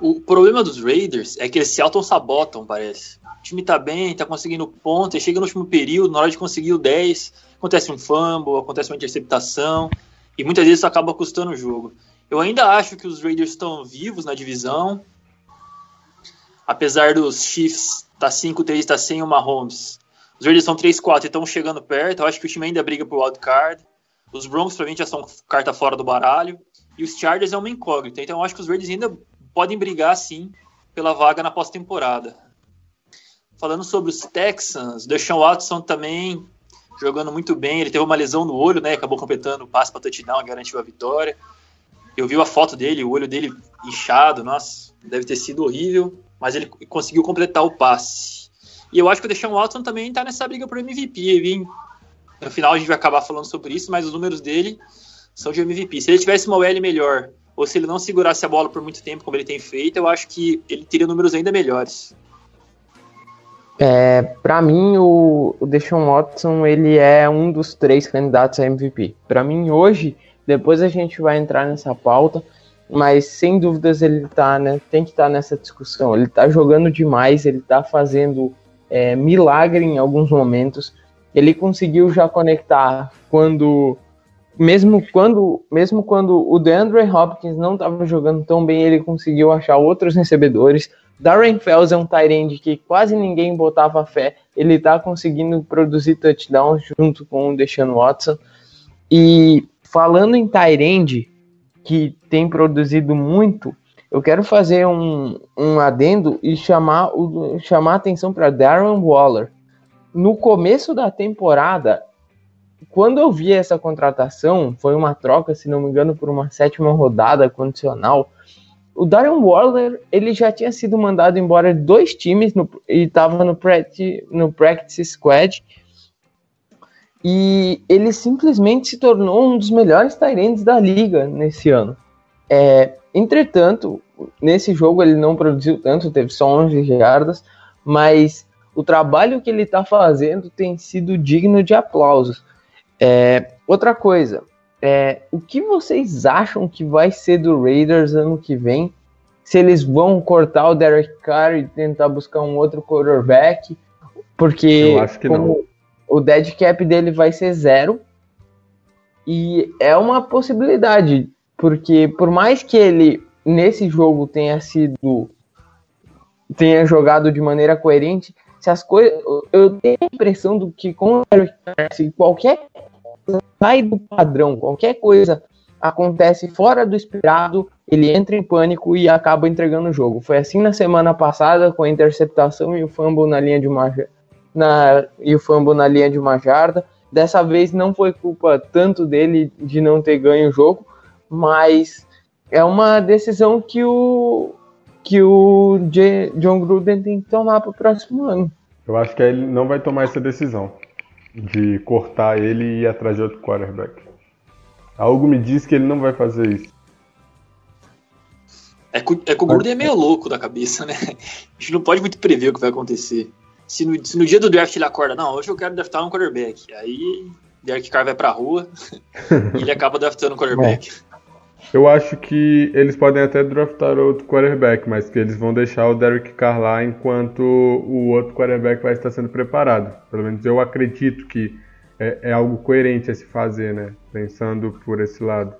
C: O problema dos Raiders é que eles se auto-sabotam, parece. O time tá bem, tá conseguindo ponto, e chega no último período, na hora de conseguir o 10, acontece um fumble, acontece uma interceptação, e muitas vezes isso acaba custando o jogo. Eu ainda acho que os Raiders estão vivos na divisão, apesar dos Chiefs tá 5-3, tá sem o Mahomes. Os Raiders estão 3-4 e estão chegando perto, eu acho que o time ainda briga por wild card. Os Broncos, provavelmente, já são carta fora do baralho. E os Chargers é uma incógnita. Então eu acho que os Raiders ainda podem brigar sim pela vaga na pós-temporada. Falando sobre os Texans, Deshaun Watson também jogando muito bem. Ele teve uma lesão no olho, né? Acabou completando o passe para touchdown, garantiu a vitória. Eu vi a foto dele, o olho dele inchado, nossa, deve ter sido horrível, mas ele conseguiu completar o passe. E eu acho que o Deshaun Watson também tá nessa briga por MVP, viu? No final a gente vai acabar falando sobre isso, mas os números dele são de MVP. Se ele tivesse uma OL melhor, ou se ele não segurasse a bola por muito tempo, como ele tem feito, eu acho que ele teria números ainda melhores.
B: É, para mim, o, o Deshaun Watson ele é um dos três candidatos a MVP. Para mim, hoje, depois a gente vai entrar nessa pauta, mas sem dúvidas ele tá, né, tem que estar tá nessa discussão. Ele tá jogando demais, ele tá fazendo é, milagre em alguns momentos. Ele conseguiu já conectar quando mesmo quando, mesmo quando o DeAndre Hopkins não estava jogando tão bem, ele conseguiu achar outros recebedores. Darren Fells é um tight que quase ninguém botava fé. Ele está conseguindo produzir touchdowns junto com o Deshaun Watson. E falando em tight que tem produzido muito, eu quero fazer um, um adendo e chamar, o, chamar atenção para Darren Waller. No começo da temporada, quando eu vi essa contratação, foi uma troca, se não me engano, por uma sétima rodada condicional. O Darren Waller, ele já tinha sido mandado embora dois times no, e estava no, practice, no practice squad. E ele simplesmente se tornou um dos melhores Tyrants da liga nesse ano. É, entretanto, nesse jogo ele não produziu tanto, teve só 11 jardas, mas o trabalho que ele está fazendo tem sido digno de aplausos. É, outra coisa, é, o que vocês acham que vai ser do Raiders ano que vem? Se eles vão cortar o Derek Carr e tentar buscar um outro quarterback? Porque o dead cap dele vai ser zero. E é uma possibilidade, porque por mais que ele nesse jogo tenha sido tenha jogado de maneira coerente, se as coisas. Eu tenho a impressão do que com qualquer sai do padrão, qualquer coisa acontece fora do esperado, ele entra em pânico e acaba entregando o jogo. Foi assim na semana passada com a interceptação e o fumble na linha de uma na e o fumble na linha de uma jarda. Dessa vez não foi culpa tanto dele de não ter ganho o jogo, mas é uma decisão que o que o J, John Gruden tem que tomar para o próximo ano.
A: Eu acho que ele não vai tomar essa decisão de cortar ele e ir atrás de outro quarterback. Algo me diz que ele não vai fazer isso.
C: É que, é que o Gruden é meio louco da cabeça, né? A gente não pode muito prever o que vai acontecer. Se no, se no dia do draft ele acorda, não, hoje eu quero draftar um quarterback. Aí Derek Carr vai pra rua e ele acaba draftando um quarterback. É.
A: Eu acho que eles podem até draftar outro quarterback, mas que eles vão deixar o Derek Carr lá enquanto o outro quarterback vai estar sendo preparado. Pelo menos eu acredito que é, é algo coerente a se fazer, né? Pensando por esse lado.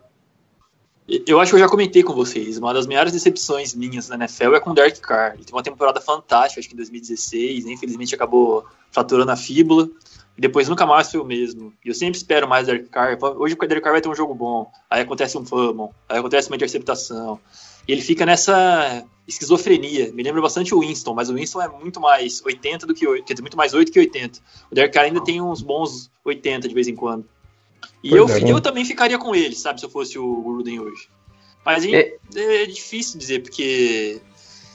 C: Eu acho que eu já comentei com vocês, uma das maiores decepções minhas na NFL é com o Derek Carr. Ele teve uma temporada fantástica, acho que em 2016, né? infelizmente acabou fraturando a fíbula. E depois nunca mais foi o mesmo. E eu sempre espero mais Derek Carr. Hoje o Derek Carr vai ter um jogo bom. Aí acontece um fumble. Aí acontece uma interceptação. E ele fica nessa esquizofrenia. Me lembra bastante o Winston, mas o Winston é muito mais 80 do que 8. Quer dizer, muito mais 8 que 80. O Derek Carr ainda tem uns bons 80 de vez em quando. E eu, é, eu também ficaria com ele, sabe, se eu fosse o Gruden hoje. Mas é, é difícil dizer, porque.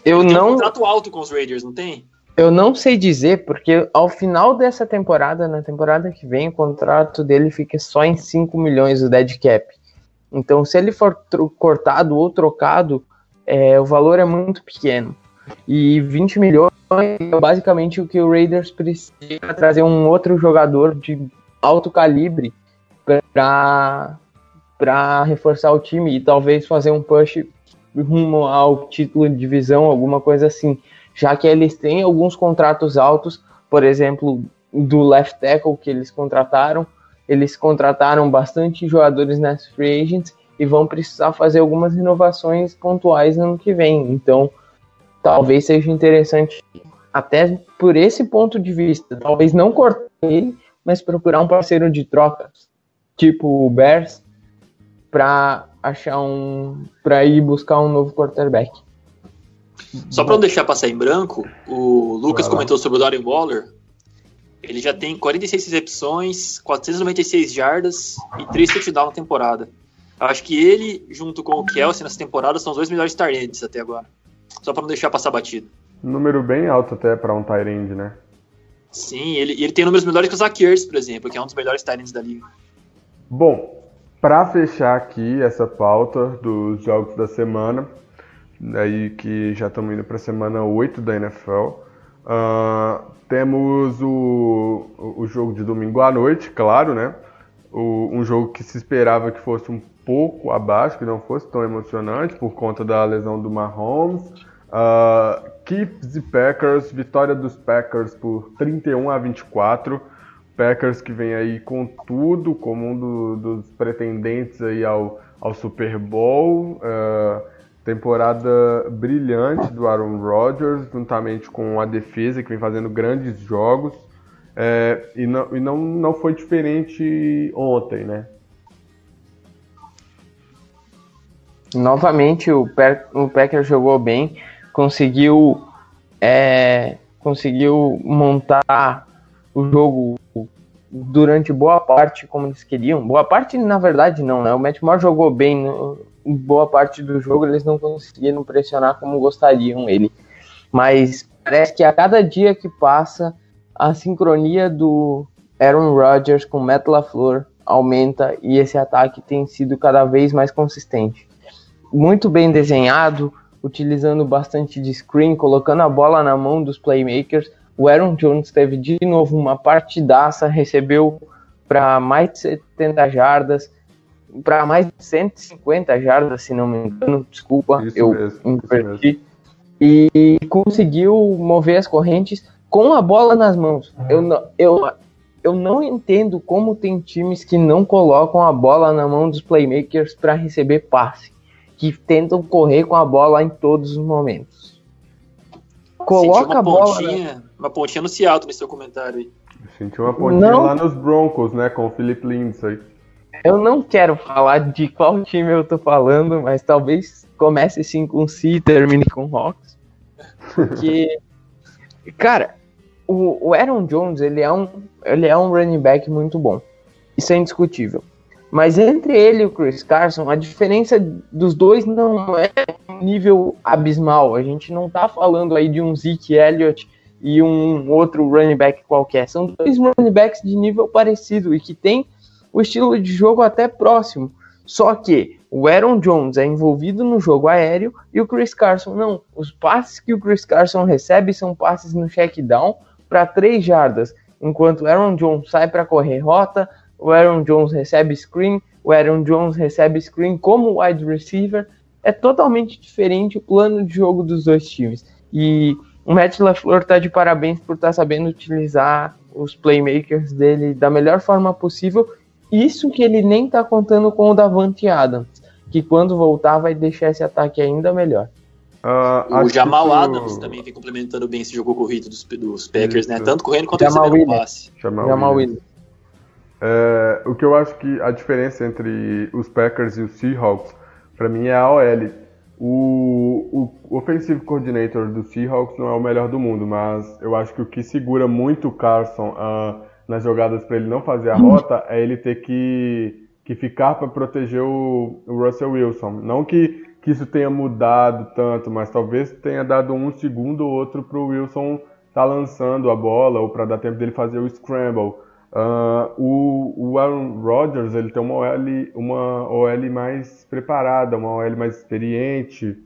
B: Eu não.
C: um contrato alto com os Raiders, não tem?
B: Eu não sei dizer, porque ao final dessa temporada, na temporada que vem, o contrato dele fica só em 5 milhões o dead cap. Então, se ele for cortado ou trocado, é, o valor é muito pequeno. E 20 milhões é basicamente o que o Raiders precisa trazer um outro jogador de alto calibre para reforçar o time e talvez fazer um push rumo ao título de divisão, alguma coisa assim já que eles têm alguns contratos altos, por exemplo, do left tackle que eles contrataram, eles contrataram bastante jogadores nas free agents e vão precisar fazer algumas renovações pontuais no ano que vem. Então, talvez seja interessante até por esse ponto de vista, talvez não cortar ele, mas procurar um parceiro de troca, tipo o Bears, para achar um para ir buscar um novo quarterback.
C: Só para não deixar passar em branco, o Lucas comentou sobre o Darren Waller. Ele já tem 46 recepções, 496 jardas e 3 touchdowns na temporada. Eu acho que ele, junto com o Kelsey nessa temporada, são os dois melhores targets até agora. Só para não deixar passar batido.
A: Número bem alto até para um Tyrande, né?
C: Sim, ele, ele tem números melhores que o Zakiers, por exemplo, que é um dos melhores Titans da liga.
A: Bom, para fechar aqui essa pauta dos jogos da semana, aí que já estamos indo para a semana 8 da NFL, uh, ah, temos o, o jogo de domingo à noite, claro, né? O, um jogo que se esperava que fosse um pouco abaixo, que não fosse tão emocionante por conta da lesão do Mahomes. Uh, Chiefs e Packers, vitória dos Packers por 31 a 24. Packers que vem aí com tudo, como um do, dos pretendentes aí ao, ao Super Bowl. Uh, temporada brilhante do Aaron Rodgers, juntamente com a defesa que vem fazendo grandes jogos. É, e não, e não, não foi diferente ontem, né?
B: Novamente o, o Packers jogou bem, conseguiu é, conseguiu montar o jogo durante boa parte como eles queriam. Boa parte, na verdade, não, né? O Matt jogou bem no, boa parte do jogo, eles não conseguiram pressionar como gostariam ele. Mas parece que a cada dia que passa, a sincronia do Aaron Rodgers com Matt LaFleur aumenta e esse ataque tem sido cada vez mais consistente. Muito bem desenhado, utilizando bastante de screen, colocando a bola na mão dos playmakers. O Aaron Jones teve de novo uma partidaça, recebeu para mais de 70 jardas, para mais de 150 jardas, se não me engano, desculpa, isso eu mesmo, inverti. E conseguiu mover as correntes com a bola nas mãos. Eu, eu, eu não entendo como tem times que não colocam a bola na mão dos playmakers para receber passe, que tentam correr com a bola em todos os momentos.
C: Coloca a bola. Pontinha, Uma pontinha no Seattle nesse seu comentário aí.
A: Sentiu uma pontinha não... lá nos Broncos, né? Com o Philip Lindsay.
B: Eu não quero falar de qual time eu tô falando, mas talvez comece sim com C e termine com Hawks. Porque, cara, o, o Aaron Jones, ele é, um, ele é um running back muito bom. Isso é indiscutível. Mas entre ele e o Chris Carson, a diferença dos dois não é um nível abismal. A gente não tá falando aí de um Zeke Elliott e um outro running back qualquer. São dois running backs de nível parecido e que tem o estilo de jogo até próximo. Só que o Aaron Jones é envolvido no jogo aéreo e o Chris Carson não. Os passes que o Chris Carson recebe são passes no check down para 3 jardas, enquanto o Aaron Jones sai para correr rota, o Aaron Jones recebe screen, o Aaron Jones recebe screen como wide receiver. É totalmente diferente o plano de jogo dos dois times. E o Matt LaFleur está de parabéns por estar tá sabendo utilizar os playmakers dele da melhor forma possível isso que ele nem tá contando com o Davante Adams, que quando voltar vai deixar esse ataque ainda melhor.
C: Uh, o Jamal que... Adams também vem complementando bem esse jogo corrido dos, dos Packers, né? Isso. né? Tanto correndo quanto Jamal recebendo Williams. passe.
A: Jamal, Jamal Williams. É, o que eu acho que a diferença entre os Packers e os Seahawks, para mim, é a OL. O, o offensive coordinator do Seahawks não é o melhor do mundo, mas eu acho que o que segura muito o Carson uh, nas jogadas para ele não fazer a rota é ele ter que, que ficar para proteger o, o, Russell Wilson. Não que, que isso tenha mudado tanto, mas talvez tenha dado um segundo ou outro para o Wilson estar tá lançando a bola ou para dar tempo dele fazer o scramble. Uh, o, o, Aaron Rodgers ele tem uma OL, uma OL mais preparada, uma OL mais experiente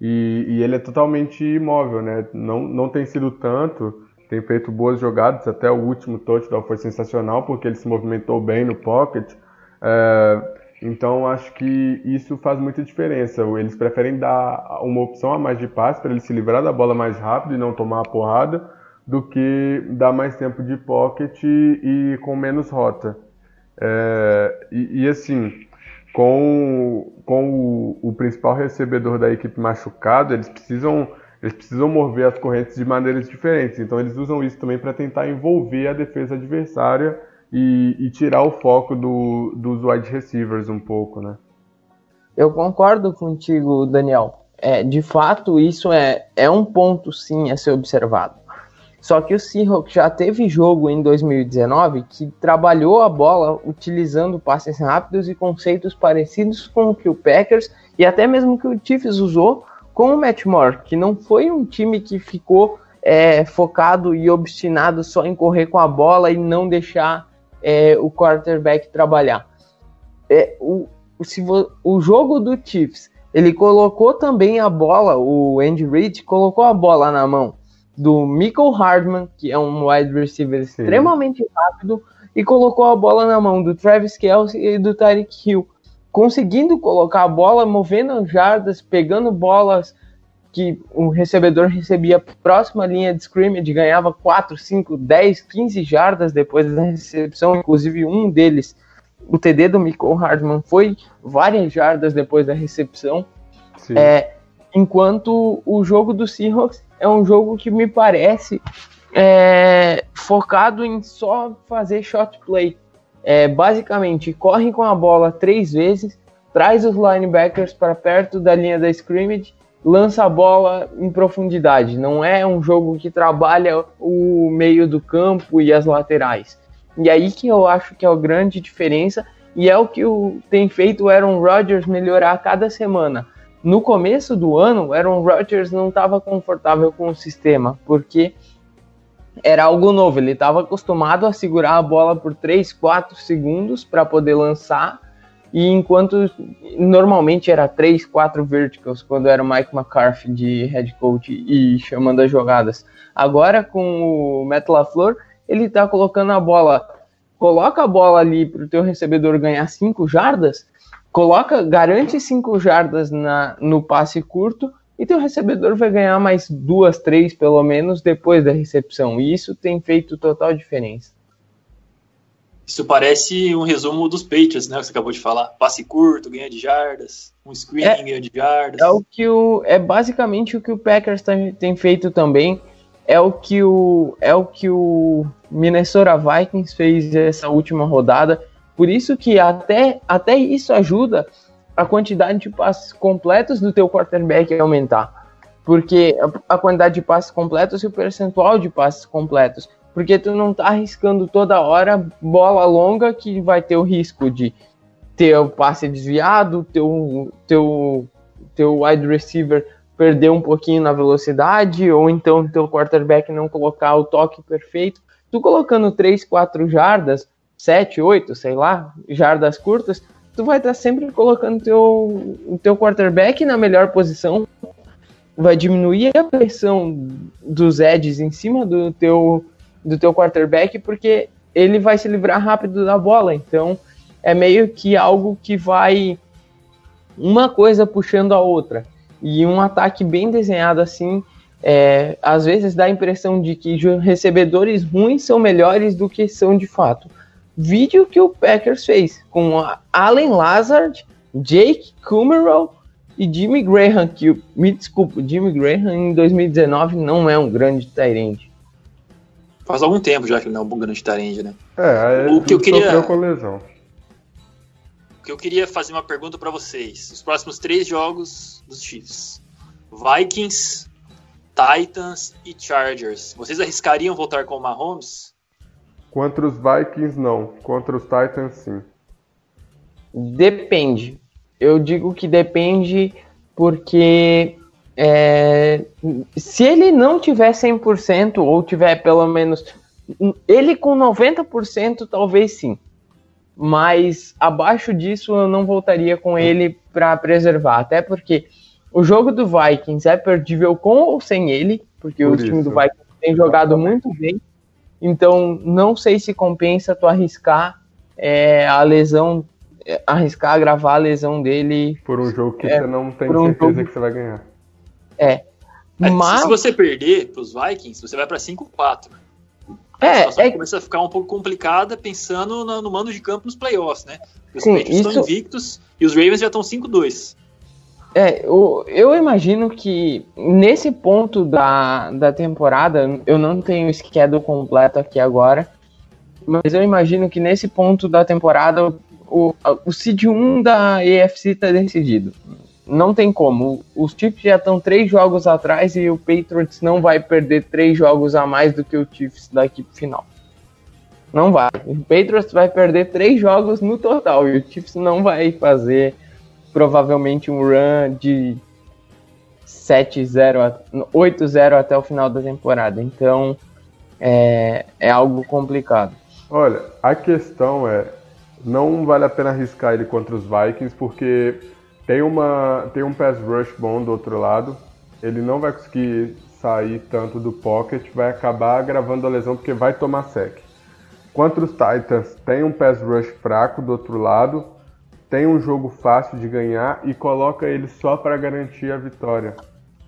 A: e, e ele é totalmente imóvel, né? Não, não tem sido tanto tem feito boas jogadas, até o último touchdown foi sensacional, porque ele se movimentou bem no pocket. É, então acho que isso faz muita diferença. Eles preferem dar uma opção a mais de passe para ele se livrar da bola mais rápido e não tomar a porrada, do que dar mais tempo de pocket e, com menos rota. É, e, e, assim, com, com o, o principal recebedor da equipe machucado, eles precisam eles precisam mover as correntes de maneiras diferentes. Então eles usam isso também para tentar envolver a defesa adversária e, e tirar o foco do, dos wide receivers um pouco, né?
B: Eu concordo contigo, Daniel. É, de fato, isso é, é um ponto sim a ser observado. Só que o Seahawks já teve jogo em 2019 que trabalhou a bola utilizando passes rápidos e conceitos parecidos com o que o Packers e até mesmo que o Chiefs usou com o Matt Moore, que não foi um time que ficou é, focado e obstinado só em correr com a bola e não deixar é, o quarterback trabalhar. É, o, o, o jogo do Chiefs, ele colocou também a bola, o Andy Reid colocou a bola na mão do Michael Hardman, que é um wide receiver Sim. extremamente rápido, e colocou a bola na mão do Travis Kelsey e do Tyreek Hill, conseguindo colocar a bola, movendo jardas, pegando bolas que o recebedor recebia próximo à linha de scrimmage, ganhava 4, 5, 10, 15 jardas depois da recepção, inclusive um deles, o TD do Michael Hardman, foi várias jardas depois da recepção. É, enquanto o jogo do Seahawks é um jogo que me parece é, focado em só fazer shot play. É, basicamente, corre com a bola três vezes, traz os linebackers para perto da linha da scrimmage, lança a bola em profundidade. Não é um jogo que trabalha o meio do campo e as laterais. E aí que eu acho que é a grande diferença e é o que o, tem feito o Aaron Rodgers melhorar a cada semana. No começo do ano, Aaron Rodgers não estava confortável com o sistema, porque era algo novo. Ele estava acostumado a segurar a bola por 3, 4 segundos para poder lançar, e enquanto normalmente era 3, 4 verticals quando era o Mike McCarthy de head coach e chamando as jogadas. Agora com o Matt LaFleur, ele está colocando a bola, coloca a bola ali para o teu recebedor ganhar 5 jardas, coloca, garante cinco jardas na, no passe curto e teu recebedor vai ganhar mais duas, três pelo menos depois da recepção. E isso tem feito total diferença.
C: Isso parece um resumo dos Patriots, né? Que você acabou de falar. Passe curto, ganha de jardas, um screen, é, ganha de jardas.
B: É o que o é basicamente o que o Packers tem, tem feito também. É o que o é o que o Minnesota Vikings fez essa última rodada por isso que até, até isso ajuda a quantidade de passes completos do teu quarterback a aumentar. Porque a, quantidade de passes completos e o percentual de passes completos. Porque tu não tá arriscando toda hora bola longa que vai ter o risco de ter o passe desviado, teu, teu, teu wide receiver perder um pouquinho na velocidade, ou então teu quarterback não colocar o toque perfeito. Tu colocando 3, 4 jardas, 7, 8, sei lá, jardas curtas, tu vai estar tá sempre colocando teu, o teu quarterback na melhor posição, vai diminuir a pressão dos edges em cima do teu, do teu quarterback, porque ele vai se livrar rápido da bola. Então, é meio que algo que vai uma coisa puxando a outra. E um ataque bem desenhado assim, é, às vezes dá a impressão de que recebedores ruins são melhores do que são de fato vídeo que o Packers fez com Allen Lazard, Jake Kumerow e Jimmy Graham, que me desculpa, Jimmy Graham em 2019 não é um grande Tyrande.
C: Faz algum tempo já que ele não é um grande Tyrande, né?
A: É, o que eu queria com lesão.
C: O que eu queria fazer uma pergunta para vocês. Os próximos três jogos dos Chiefs: Vikings, Titans e Chargers. Vocês arriscariam voltar com o Mahomes?
A: Contra os Vikings, não. Contra os Titans, sim.
B: Depende. Eu digo que depende porque é, se ele não tiver 100% ou tiver pelo menos. Ele com 90%, talvez sim. Mas abaixo disso eu não voltaria com ele para preservar. Até porque o jogo do Vikings é perdível com ou sem ele, porque Por o time do Vikings tem jogado muito bem. Então, não sei se compensa tu arriscar é, a lesão, é, arriscar gravar a lesão dele.
A: Por um jogo que é, você não tem um certeza jogo... que você vai ganhar.
B: É. Mas...
C: Se você perder para os Vikings, você vai para 5-4.
B: É, a
C: é... começa a ficar um pouco complicada pensando no, no mando de campo nos playoffs, né? Os Sim, Patriots isso... estão invictos e os Ravens já estão 5-2.
B: É, eu, eu imagino que nesse ponto da, da temporada, eu não tenho o schedule completo aqui agora, mas eu imagino que nesse ponto da temporada o, o Seed 1 da EFC está decidido. Não tem como. Os Chiefs já estão três jogos atrás e o Patriots não vai perder três jogos a mais do que o Chiefs da equipe final. Não vai. O Patriots vai perder três jogos no total e o Chiefs não vai fazer provavelmente um run de 7-0, 8-0 até o final da temporada. Então é, é algo complicado.
A: Olha, a questão é, não vale a pena arriscar ele contra os Vikings, porque tem, uma, tem um pass rush bom do outro lado. Ele não vai conseguir sair tanto do pocket, vai acabar agravando a lesão porque vai tomar sec. Contra os Titans, tem um pass rush fraco do outro lado, tem um jogo fácil de ganhar e coloca ele só para garantir a vitória.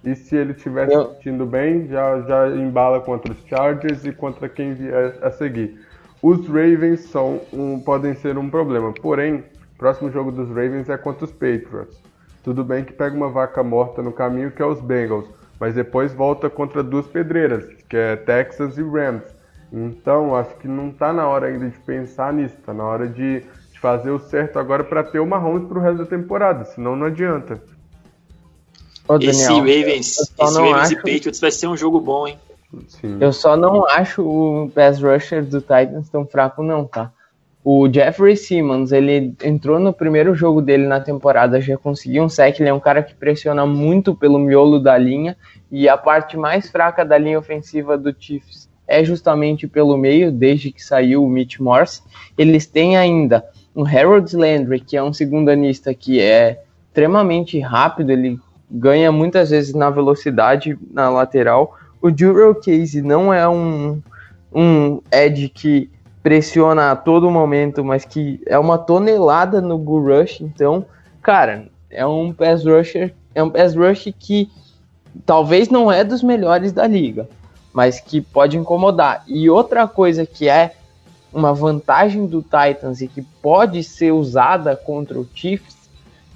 A: E se ele estiver se sentindo bem, já, já embala contra os Chargers e contra quem vier a seguir. Os Ravens são um, podem ser um problema, porém, o próximo jogo dos Ravens é contra os Patriots. Tudo bem que pega uma vaca morta no caminho, que é os Bengals, mas depois volta contra duas pedreiras, que é Texas e Rams. Então, acho que não está na hora ainda de pensar nisso, está na hora de, de, fazer o certo agora para ter o Mahomes para o resto da temporada, senão não adianta.
C: Ô, Daniel, esse Ravens, esse Ravens acho... e Patriots vai ser um jogo bom, hein?
B: Sim. Eu só não acho o pass rusher do Titans tão fraco não, tá? O Jeffrey Simmons, ele entrou no primeiro jogo dele na temporada, já conseguiu um sec, ele é um cara que pressiona muito pelo miolo da linha, e a parte mais fraca da linha ofensiva do Chiefs é justamente pelo meio, desde que saiu o Mitch Morse. Eles têm ainda um Harold Landry, que é um segundanista que é extremamente rápido, ele ganha muitas vezes na velocidade na lateral. O Jurel Case não é um, um edge que pressiona a todo momento, mas que é uma tonelada no bull rush, então, cara, é um pass rusher, é um pass rush que talvez não é dos melhores da liga, mas que pode incomodar. E outra coisa que é uma vantagem do Titans e que pode ser usada contra o Chiefs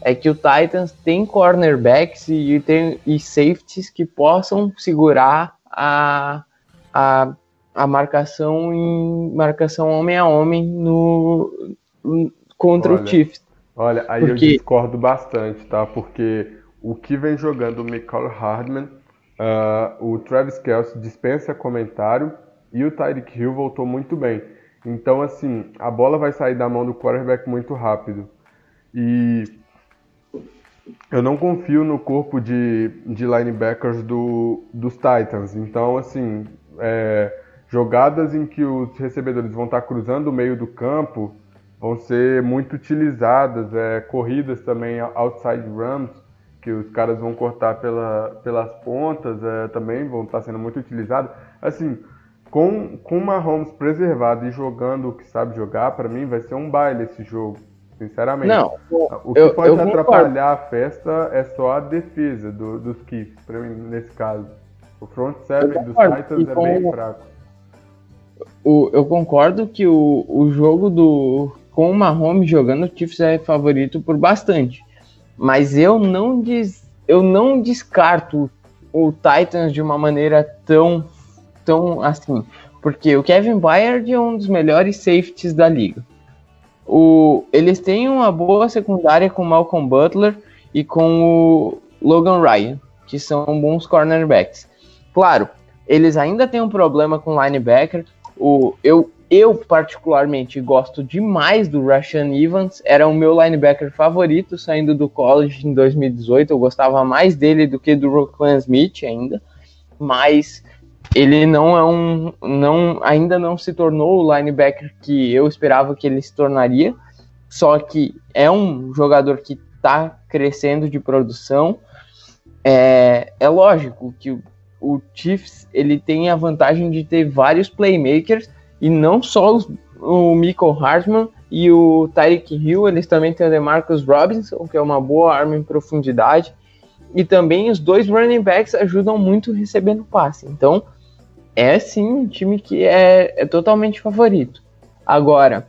B: é que o Titans tem cornerbacks e, tem, e safeties que possam segurar a, a, a marcação em marcação homem a homem no, contra olha, o Chiefs.
A: Olha, aí Porque... eu discordo bastante, tá? Porque o que vem jogando o Michael Hardman, uh, o Travis Kelce dispensa comentário e o Tyreek Hill voltou muito bem. Então, assim, a bola vai sair da mão do quarterback muito rápido. E eu não confio no corpo de, de linebackers do, dos Titans. Então, assim, é, jogadas em que os recebedores vão estar cruzando o meio do campo vão ser muito utilizadas. É, corridas também, outside runs, que os caras vão cortar pela, pelas pontas, é, também vão estar sendo muito utilizadas. Assim, com, com o Mahomes preservado e jogando o que sabe jogar, para mim vai ser um baile esse jogo. Sinceramente.
B: Não,
A: o que eu, pode eu atrapalhar a festa é só a defesa do, dos Chiefs, para mim, nesse caso. O front seven dos Titans é bem fraco.
B: O, eu concordo que o, o jogo do com o Mahomes jogando, o Chiefs é favorito por bastante. Mas eu não, des, eu não descarto o Titans de uma maneira tão, tão assim. Porque o Kevin Byard é um dos melhores safeties da liga. O, eles têm uma boa secundária com Malcolm Butler e com o Logan Ryan, que são bons cornerbacks. Claro, eles ainda têm um problema com linebacker. O, eu, eu, particularmente, gosto demais do Rashan Evans. Era o meu linebacker favorito saindo do college em 2018. Eu gostava mais dele do que do Roquan Smith ainda. Mas ele não é um. Não, ainda não se tornou o linebacker que eu esperava que ele se tornaria. Só que é um jogador que está crescendo de produção. É, é lógico que o, o, Chiefs ele tem a vantagem de ter vários playmakers e não só os, o Michael Hartman e o Tyreek Hill, eles também têm o DeMarcus Robinson, que é uma boa arma em profundidade. E também os dois running backs ajudam muito recebendo passe. Então, é sim um time que é, é totalmente favorito. Agora,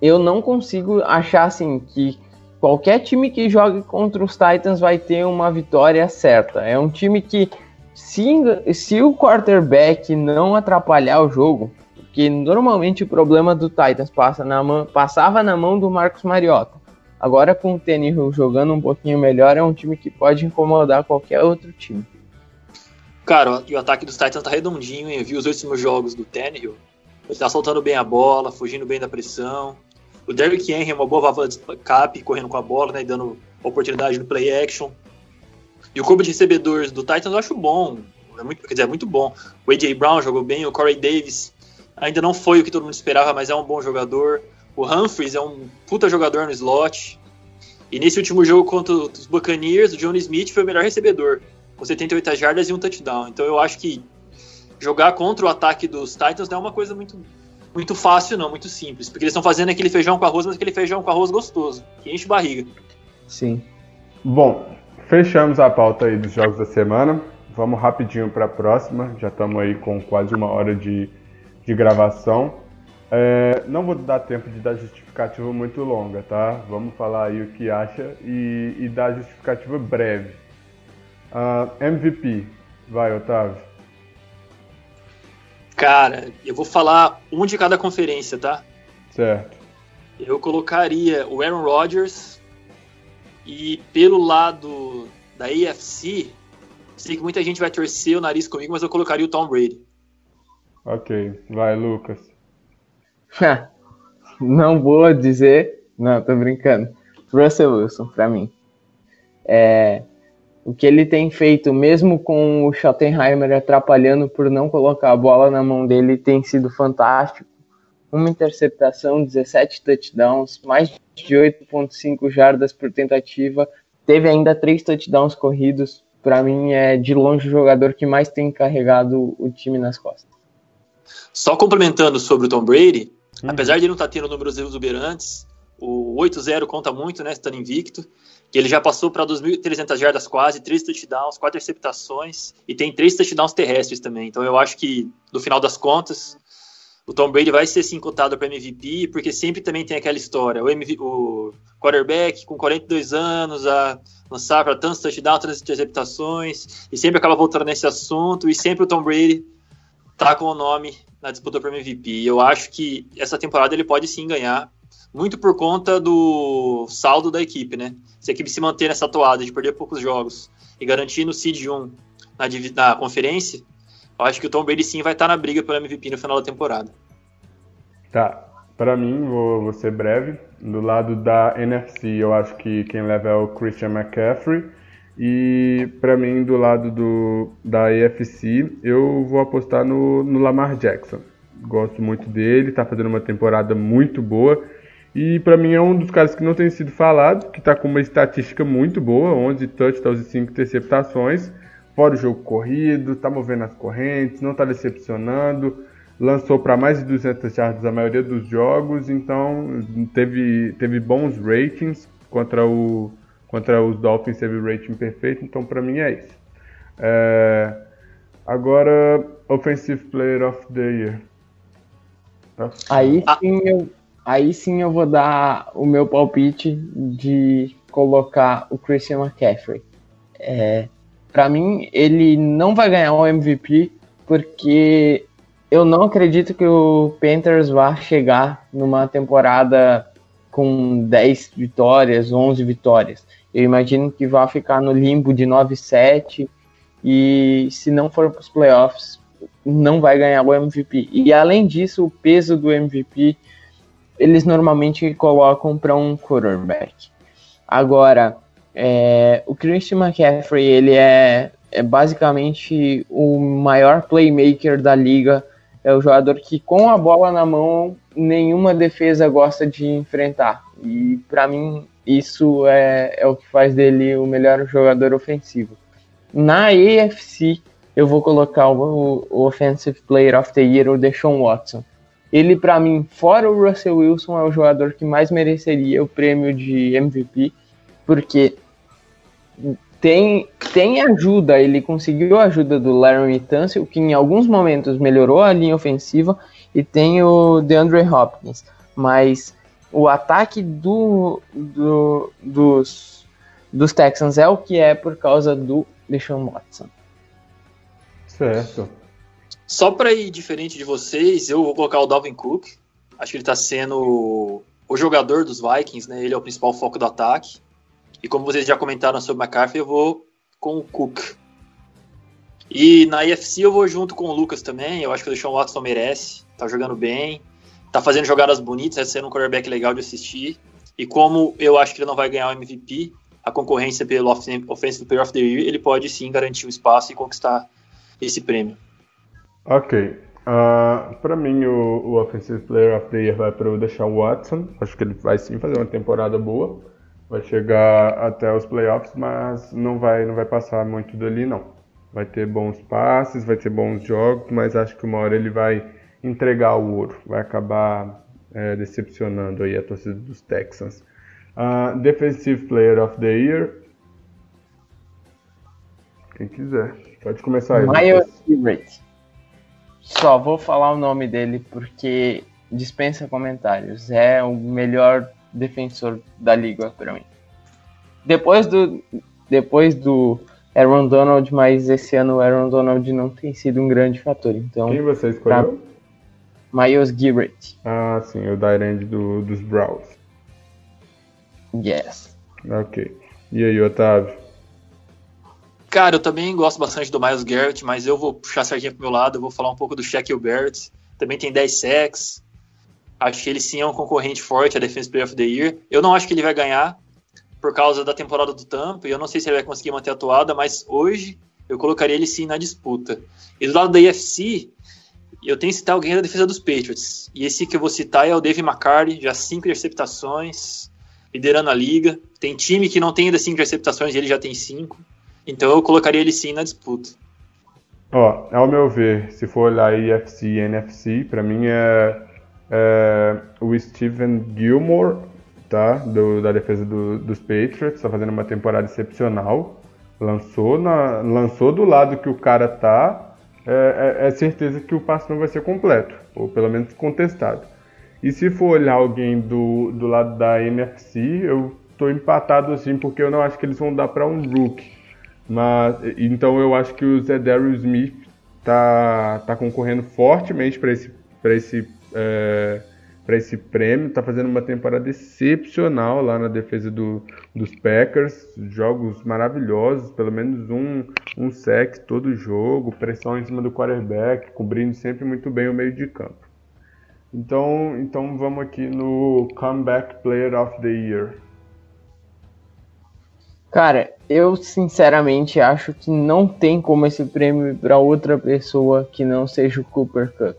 B: eu não consigo achar assim que qualquer time que jogue contra os Titans vai ter uma vitória certa. É um time que, se, se o quarterback não atrapalhar o jogo, porque normalmente o problema do Titans passa na mão, passava na mão do Marcos Mariota. Agora com o Tannehill jogando um pouquinho melhor, é um time que pode incomodar qualquer outro time.
C: Cara, e o ataque dos Titans tá redondinho, hein? Eu vi os últimos jogos do Tannehill. Ele tá soltando bem a bola, fugindo bem da pressão. O Derrick Henry é uma boa válvula de cap, correndo com a bola, né? E dando oportunidade no play action. E o corpo de recebedores do Titans eu acho bom. É muito, quer dizer, é muito bom. O A.J. Brown jogou bem, o Corey Davis ainda não foi o que todo mundo esperava, mas é um bom jogador. O Humphries é um puta jogador no slot. E nesse último jogo contra os Buccaneers, o Johnny Smith foi o melhor recebedor, com 78 jardas e um touchdown. Então eu acho que jogar contra o ataque dos Titans não é uma coisa muito, muito fácil, não, muito simples. Porque eles estão fazendo aquele feijão com arroz, mas aquele feijão com arroz gostoso, que enche barriga.
B: Sim.
A: Bom, fechamos a pauta aí dos jogos da semana. Vamos rapidinho para a próxima. Já estamos aí com quase uma hora de, de gravação. É, não vou dar tempo de dar justificativa muito longa, tá? Vamos falar aí o que acha e, e dar justificativa breve. Uh, ah, MVP, vai, Otávio.
C: Cara, eu vou falar um de cada conferência, tá?
A: Certo.
C: Eu colocaria o Aaron Rodgers e pelo lado da AFC, sei que muita gente vai torcer o nariz comigo, mas eu colocaria o Tom Brady.
A: Ok, vai, Lucas.
B: não vou dizer. Não, tô brincando. Russell Wilson, pra mim. É, o que ele tem feito, mesmo com o Schottenheimer atrapalhando por não colocar a bola na mão dele, tem sido fantástico. Uma interceptação, 17 touchdowns, mais de 8,5 jardas por tentativa. Teve ainda três touchdowns corridos. Para mim, é de longe o jogador que mais tem carregado o time nas costas.
C: Só complementando sobre o Tom Brady, Uhum. Apesar de ele não estar tá tendo números exuberantes, o 8-0 conta muito, né? Estando invicto. Ele já passou para 2.300 jardas quase, 3 touchdowns, 4 interceptações e tem 3 touchdowns terrestres também. Então eu acho que, no final das contas, o Tom Brady vai ser sim cotado para MVP, porque sempre também tem aquela história. O, o quarterback com 42 anos a lançar para tantos touchdowns, tantas interceptações, e sempre acaba voltando nesse assunto, e sempre o Tom Brady tá com o nome na disputa para MVP. Eu acho que essa temporada ele pode sim ganhar, muito por conta do saldo da equipe, né? Se a equipe se manter nessa toada de perder poucos jogos e garantir no seed 1 na, na conferência, eu acho que o Tom Brady sim vai estar na briga pelo MVP no final da temporada.
A: Tá. Para mim, vou, vou ser breve. Do lado da NFC, eu acho que quem leva é o Christian McCaffrey. E para mim, do lado do, da AFC, eu vou apostar no, no Lamar Jackson. Gosto muito dele, está fazendo uma temporada muito boa. E para mim é um dos caras que não tem sido falado, que está com uma estatística muito boa, 11 touchdowns e 5 interceptações, fora o jogo corrido, está movendo as correntes, não está decepcionando, lançou para mais de 200 yards a maioria dos jogos, então teve, teve bons ratings contra o Contra os Dolphins teve rating perfeito, então para mim é isso. É... Agora, Offensive Player of the Year.
B: Aí sim, eu, aí sim eu vou dar o meu palpite de colocar o Christian McCaffrey. É, para mim, ele não vai ganhar o MVP porque eu não acredito que o Panthers vá chegar numa temporada com 10 vitórias, 11 vitórias. Eu imagino que vai ficar no limbo de 9-7 e se não for para os playoffs, não vai ganhar o MVP. E além disso, o peso do MVP eles normalmente colocam para um quarterback. Agora, é, o Christian McCaffrey ele é, é basicamente o maior playmaker da liga. É o jogador que com a bola na mão nenhuma defesa gosta de enfrentar. E para mim isso é, é o que faz dele o melhor jogador ofensivo. Na AFC, eu vou colocar o, o Offensive Player of the Year, o Deshaun Watson. Ele, para mim, fora o Russell Wilson, é o jogador que mais mereceria o prêmio de MVP, porque tem, tem ajuda, ele conseguiu a ajuda do Larry Tunsil, que em alguns momentos melhorou a linha ofensiva, e tem o DeAndre Hopkins, mas o ataque do, do, dos, dos Texans é o que é por causa do Deshaun Watson.
A: Certo.
C: Só para ir diferente de vocês, eu vou colocar o Dalvin Cook. Acho que ele está sendo o jogador dos Vikings, né? Ele é o principal foco do ataque. E como vocês já comentaram sobre o McCarthy, eu vou com o Cook. E na IFC eu vou junto com o Lucas também. Eu acho que o Deshaun Watson merece. Tá jogando bem tá fazendo jogadas bonitas, tá sendo um quarterback legal de assistir. E como eu acho que ele não vai ganhar o MVP, a concorrência pelo Offensive Player of the Year, ele pode sim garantir o espaço e conquistar esse prêmio.
A: Ok. Uh, ah, para mim, o, o, Offensive Player of the Year vai para o Deshaun Watson. Acho que ele vai sim fazer uma temporada boa. Vai chegar até os playoffs, mas não vai, não vai passar muito dali, não. Vai ter bons passes, vai ter bons jogos, mas acho que uma hora ele vai entregar o ouro. Vai acabar é, decepcionando aí a torcida dos Texans. Uh, Defensive Player of the Year. Quem quiser. Pode começar aí.
B: Miles Garrett. Só vou falar o nome dele porque dispensa comentários. É o melhor defensor da liga para mim. Depois do depois do Aaron Donald, mas esse ano o Aaron Donald não tem sido um grande fator. Então,
A: Quem você escolheu?
B: Miles Garrett.
A: Ah, sim, o Dyrand do, dos Browns.
B: Yes.
A: Ok. E aí, Otávio?
C: Cara, eu também gosto bastante do Miles Garrett, mas eu vou puxar a sardinha pro meu lado, eu vou falar um pouco do Shaquille Barrett. Também tem 10 sacks. Acho que ele sim é um concorrente forte a Defense Player of the Year. Eu não acho que ele vai ganhar por causa da temporada do Tampa, e eu não sei se ele vai conseguir manter a toada, mas hoje eu colocaria ele sim na disputa. E do lado da IFC, eu tenho que citar alguém da defesa dos Patriots. E esse que eu vou citar é o Dave McCarty, já cinco interceptações, liderando a liga. Tem time que não tem ainda cinco interceptações e ele já tem cinco. Então eu colocaria ele sim na disputa.
A: Ó, ao meu ver, se for olhar IFC e NFC, para mim é, é, o Steven Gilmore, tá? Do, da defesa do, dos Patriots, está fazendo uma temporada excepcional. Lançou, na, lançou do lado que o cara tá, é, é, é certeza que o passe não vai ser completo, ou pelo menos contestado. E se for olhar alguém do, do lado da NFC, eu tô empatado assim, porque eu não acho que eles vão dar para um rookie. Mas, então eu acho que o Zedarius Smith tá, tá concorrendo fortemente para esse, pra esse, é, esse prêmio. Tá fazendo uma temporada excepcional lá na defesa do, dos Packers. Jogos maravilhosos, pelo menos um, um sec todo jogo, pressão em cima do quarterback, cobrindo sempre muito bem o meio de campo. Então, então vamos aqui no Comeback Player of the Year.
B: Cara, eu sinceramente acho que não tem como esse prêmio ir para outra pessoa que não seja o Cooper Cup.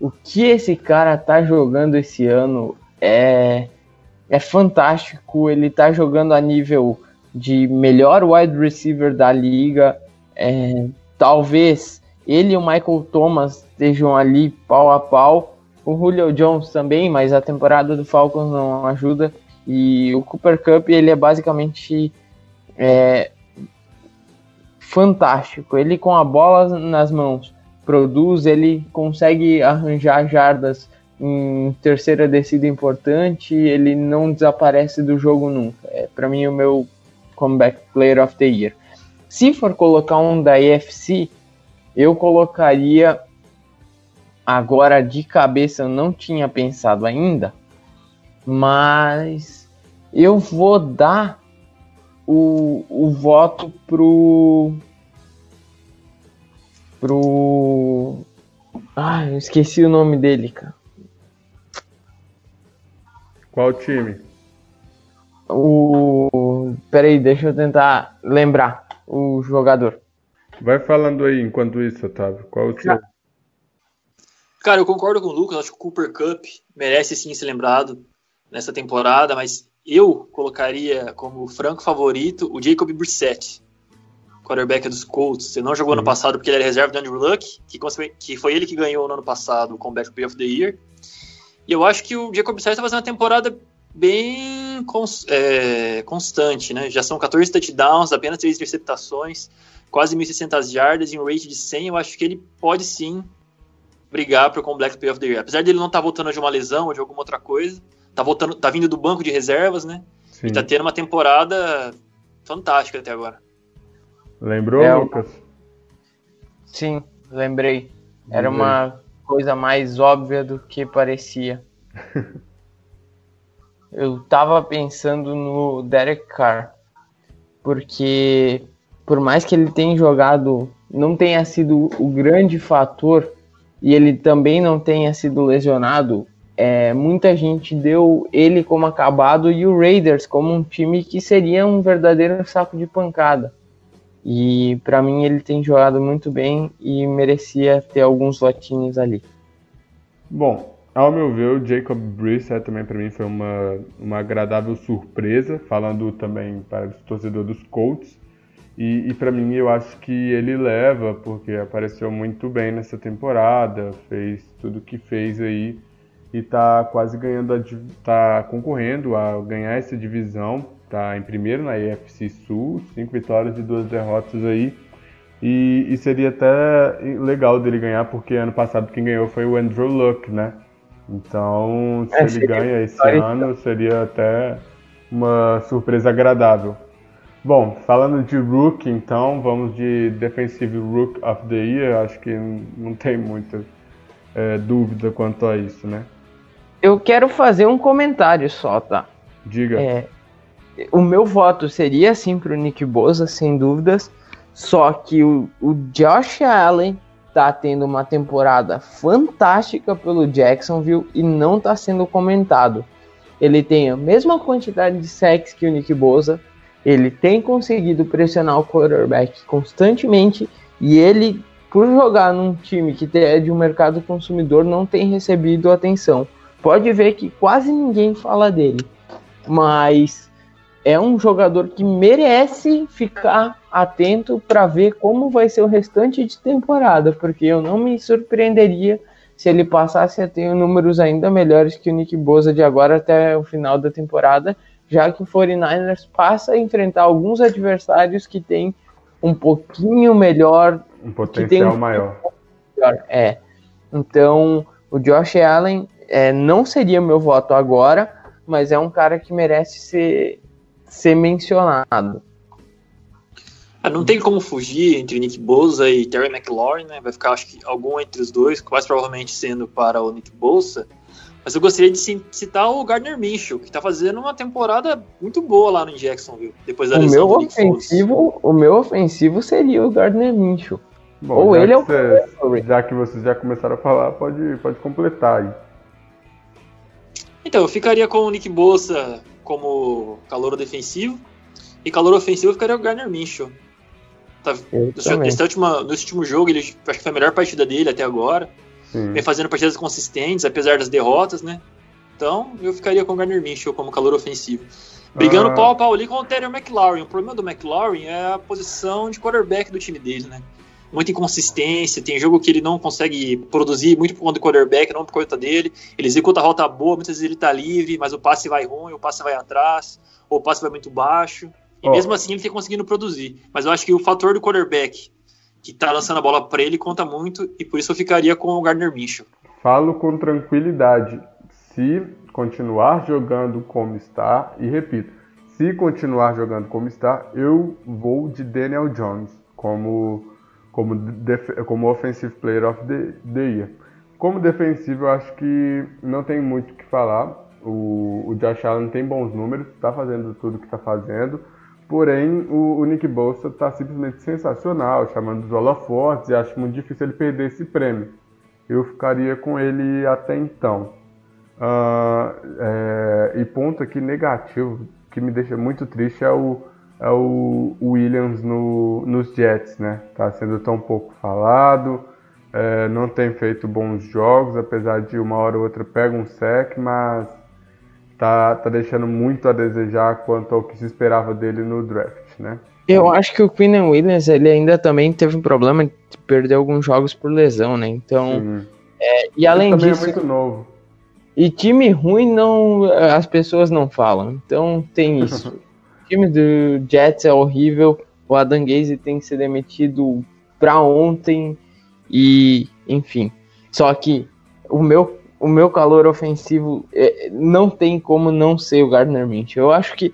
B: O que esse cara tá jogando esse ano é é fantástico. Ele tá jogando a nível de melhor wide receiver da liga. É, talvez ele e o Michael Thomas estejam ali pau a pau. O Julio Jones também, mas a temporada do Falcons não ajuda. E o Cooper Cup ele é basicamente é, fantástico. Ele com a bola nas mãos produz, ele consegue arranjar jardas em terceira descida importante, ele não desaparece do jogo nunca. É para mim o meu comeback player of the year. Se for colocar um da EFC, eu colocaria agora de cabeça, eu não tinha pensado ainda, mas eu vou dar o, o voto pro. pro. Ah, eu esqueci o nome dele, cara.
A: Qual time?
B: O. Peraí, deixa eu tentar lembrar o jogador.
A: Vai falando aí enquanto isso, Otávio. Qual o time?
C: Cara, eu concordo com o Lucas. Acho que o Cooper Cup merece sim ser lembrado nessa temporada, mas eu colocaria como franco favorito o Jacob Brissett, quarterback dos Colts. Ele não jogou uhum. ano passado porque ele era reserva do Andrew Luck, que, que foi ele que ganhou no ano passado o Comeback Play of the Year. E eu acho que o Jacob Brissett está fazendo uma temporada bem cons é, constante, né? Já são 14 touchdowns, apenas 3 interceptações, quase 1.600 jardas e um rate de 100. Eu acho que ele pode sim brigar para o Comeback Play of the Year. Apesar dele não estar tá voltando de uma lesão ou de alguma outra coisa, tá voltando, tá vindo do banco de reservas, né? Sim. E tá tendo uma temporada fantástica até agora.
A: Lembrou, é, Lucas?
B: Sim, lembrei. Era uma coisa mais óbvia do que parecia. Eu tava pensando no Derek Carr, porque por mais que ele tenha jogado, não tenha sido o grande fator e ele também não tenha sido lesionado, é, muita gente deu ele como acabado e o Raiders como um time que seria um verdadeiro saco de pancada. E para mim ele tem jogado muito bem e merecia ter alguns lotinhos ali.
A: Bom, ao meu ver, o Jacob Brissett também para mim foi uma, uma agradável surpresa, falando também para os torcedores dos Colts. E, e para mim eu acho que ele leva, porque apareceu muito bem nessa temporada, fez tudo que fez aí e tá quase ganhando, a, tá concorrendo a ganhar essa divisão, tá em primeiro na EFC Sul, cinco vitórias e duas derrotas aí. E, e, seria até legal dele ganhar, porque ano passado quem ganhou foi o Andrew Luck, né? Então, se é, ele ganha esse ano, seria até uma surpresa agradável. Bom, falando de Rook, então, vamos de Defensive Rook of the Year. Acho que não tem muita é, dúvida quanto a isso, né?
B: Eu quero fazer um comentário só, tá?
A: Diga.
B: É, o meu voto seria sim pro Nick Bosa, sem dúvidas. Só que o, o Josh Allen tá tendo uma temporada fantástica pelo Jacksonville e não tá sendo comentado. Ele tem a mesma quantidade de sacks que o Nick Bosa, ele tem conseguido pressionar o quarterback constantemente e ele, por jogar num time que é de um mercado consumidor, não tem recebido atenção pode ver que quase ninguém fala dele, mas é um jogador que merece ficar atento para ver como vai ser o restante de temporada, porque eu não me surpreenderia se ele passasse a ter números ainda melhores que o Nick Bosa de agora até o final da temporada, já que o 49ers passa a enfrentar alguns adversários que têm um pouquinho melhor,
A: um potencial um maior.
B: Melhor. É. Então, o Josh Allen é, não seria meu voto agora, mas é um cara que merece ser, ser mencionado.
C: Ah, não tem como fugir entre Nick Bosa e Terry McLaurin, né? Vai ficar, acho que, algum entre os dois, mais provavelmente sendo para o Nick Bosa. Mas eu gostaria de citar o Gardner Minshew, que está fazendo uma temporada muito boa lá no Jacksonville, depois da
B: o meu ofensivo, O meu ofensivo seria o Gardner Minshew. Bom, Ou ele é o
A: você, Já que vocês já começaram a falar, pode, pode completar aí.
C: Então, eu ficaria com o Nick Bossa como calor defensivo. E calor ofensivo ficaria o Garner Minshew. Tá, nesse, última, nesse último jogo, ele acho que foi a melhor partida dele até agora. Sim. Vem fazendo partidas consistentes, apesar das derrotas, né? Então, eu ficaria com o Garner Minshew como calor ofensivo. Brigando ah. pau a pau ali com o Terry McLaurin. O problema do McLaurin é a posição de quarterback do time dele, né? Muita inconsistência, tem jogo que ele não consegue produzir muito por conta do quarterback, não por conta dele. Ele executa a rota boa, muitas vezes ele tá livre, mas o passe vai ruim, o passe vai atrás, ou o passe vai muito baixo. E oh. mesmo assim ele tem conseguindo produzir. Mas eu acho que o fator do quarterback que tá lançando a bola para ele conta muito, e por isso eu ficaria com o Gardner Minshew.
A: Falo com tranquilidade. Se continuar jogando como está, e repito, se continuar jogando como está, eu vou de Daniel Jones como como, como Offensive Player of the, the Year. Como defensivo, eu acho que não tem muito o que falar. O, o Josh Allen tem bons números, está fazendo tudo que está fazendo. Porém, o, o Nick Bolsa está simplesmente sensacional, chamando os holofotes, e acho muito difícil ele perder esse prêmio. Eu ficaria com ele até então. Uh, é, e ponto aqui negativo, que me deixa muito triste, é o, o Williams no, nos Jets, né? Tá sendo tão pouco falado, é, não tem feito bons jogos, apesar de uma hora ou outra pega um sec, mas tá, tá deixando muito a desejar quanto ao que se esperava dele no draft, né?
B: Eu acho que o Quinn Williams ele ainda também teve um problema de perder alguns jogos por lesão, né? Então, é, e além ele disso,
A: é muito novo.
B: E time ruim não, as pessoas não falam. Então tem isso. Time do Jets é horrível. O Adam Gaze tem que ser demitido pra ontem. E, enfim. Só que o meu, o meu calor ofensivo é, não tem como não ser o Gardner Minshew. Eu acho que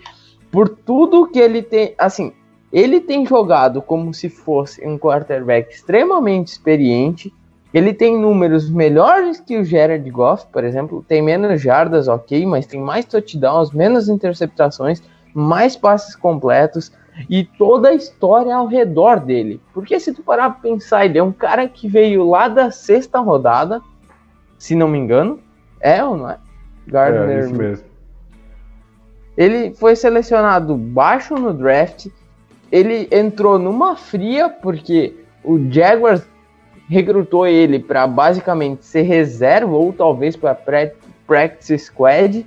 B: por tudo que ele tem, assim, ele tem jogado como se fosse um quarterback extremamente experiente. Ele tem números melhores que o Jared Goff, por exemplo. Tem menos jardas, ok, mas tem mais touchdowns, menos interceptações mais passes completos e toda a história ao redor dele. Porque se tu parar pra pensar, ele é um cara que veio lá da sexta rodada, se não me engano, É ou não é?
A: Gardner. É, isso mesmo.
B: Ele foi selecionado baixo no draft. Ele entrou numa fria porque o Jaguars recrutou ele para basicamente ser reserva ou talvez para practice squad.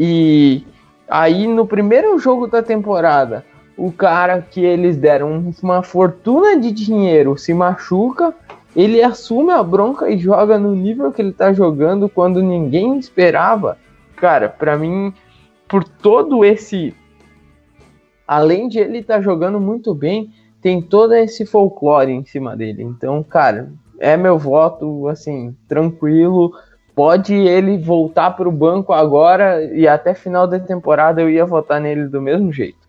B: E aí no primeiro jogo da temporada, o cara que eles deram uma fortuna de dinheiro se machuca, ele assume a bronca e joga no nível que ele tá jogando quando ninguém esperava. Cara, para mim, por todo esse além de ele estar tá jogando muito bem, tem todo esse folclore em cima dele. Então, cara, é meu voto, assim, tranquilo. Pode ele voltar para o banco agora e até final da temporada eu ia votar nele do mesmo jeito.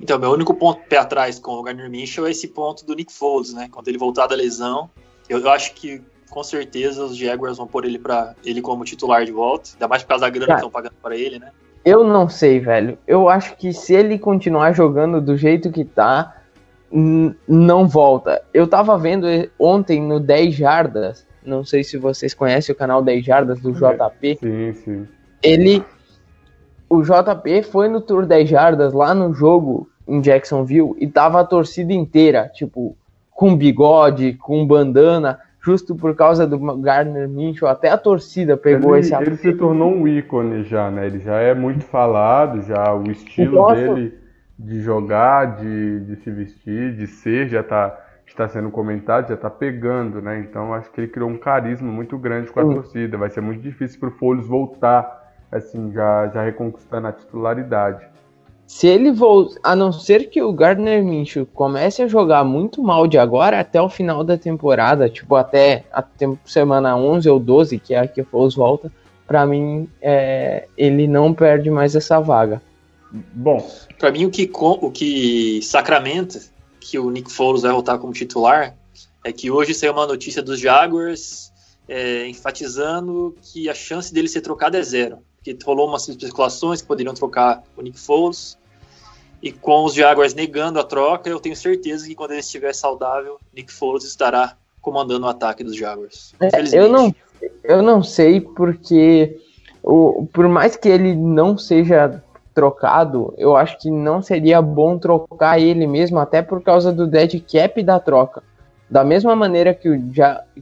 C: Então, meu único ponto pé atrás com o Gardner Minshew é esse ponto do Nick Foles, né? Quando ele voltar da lesão, eu, eu acho que com certeza os Jaguars vão pôr ele para ele como titular de volta, ainda mais por causa da grana Cara, que estão pagando para ele, né?
B: Eu não sei, velho. Eu acho que se ele continuar jogando do jeito que tá, não volta. Eu tava vendo ontem no 10 Jardas, não sei se vocês conhecem o canal 10 Jardas do JP.
A: Sim, sim.
B: Ele. O JP foi no Tour 10 Jardas lá no jogo em Jacksonville e tava a torcida inteira, tipo, com bigode, com bandana, justo por causa do Gardner Minshew, até a torcida pegou
A: ele,
B: esse
A: Ele se tornou um ícone já, né? Ele já é muito falado, já o estilo dele de jogar, de, de se vestir, de ser, já está está sendo comentado, já está pegando, né? Então acho que ele criou um carisma muito grande com a uhum. torcida. Vai ser muito difícil para o Folhos voltar, assim, já, já reconquistando a titularidade.
B: Se ele voltar, a não ser que o Gardner Minshew comece a jogar muito mal de agora até o final da temporada, tipo até a semana 11 ou 12, que é a que o Foles volta, para mim é, ele não perde mais essa vaga.
C: Bom, para mim o que, o que sacramenta que o Nick Foles vai voltar como titular é que hoje saiu uma notícia dos Jaguars é, enfatizando que a chance dele ser trocado é zero. Porque rolou umas especulações que poderiam trocar o Nick Foles. E com os Jaguars negando a troca, eu tenho certeza que quando ele estiver saudável, Nick Foles estará comandando o ataque dos Jaguars.
B: É, eu, não, eu não sei porque o, por mais que ele não seja trocado, eu acho que não seria bom trocar ele mesmo, até por causa do dead cap da troca. Da mesma maneira que o,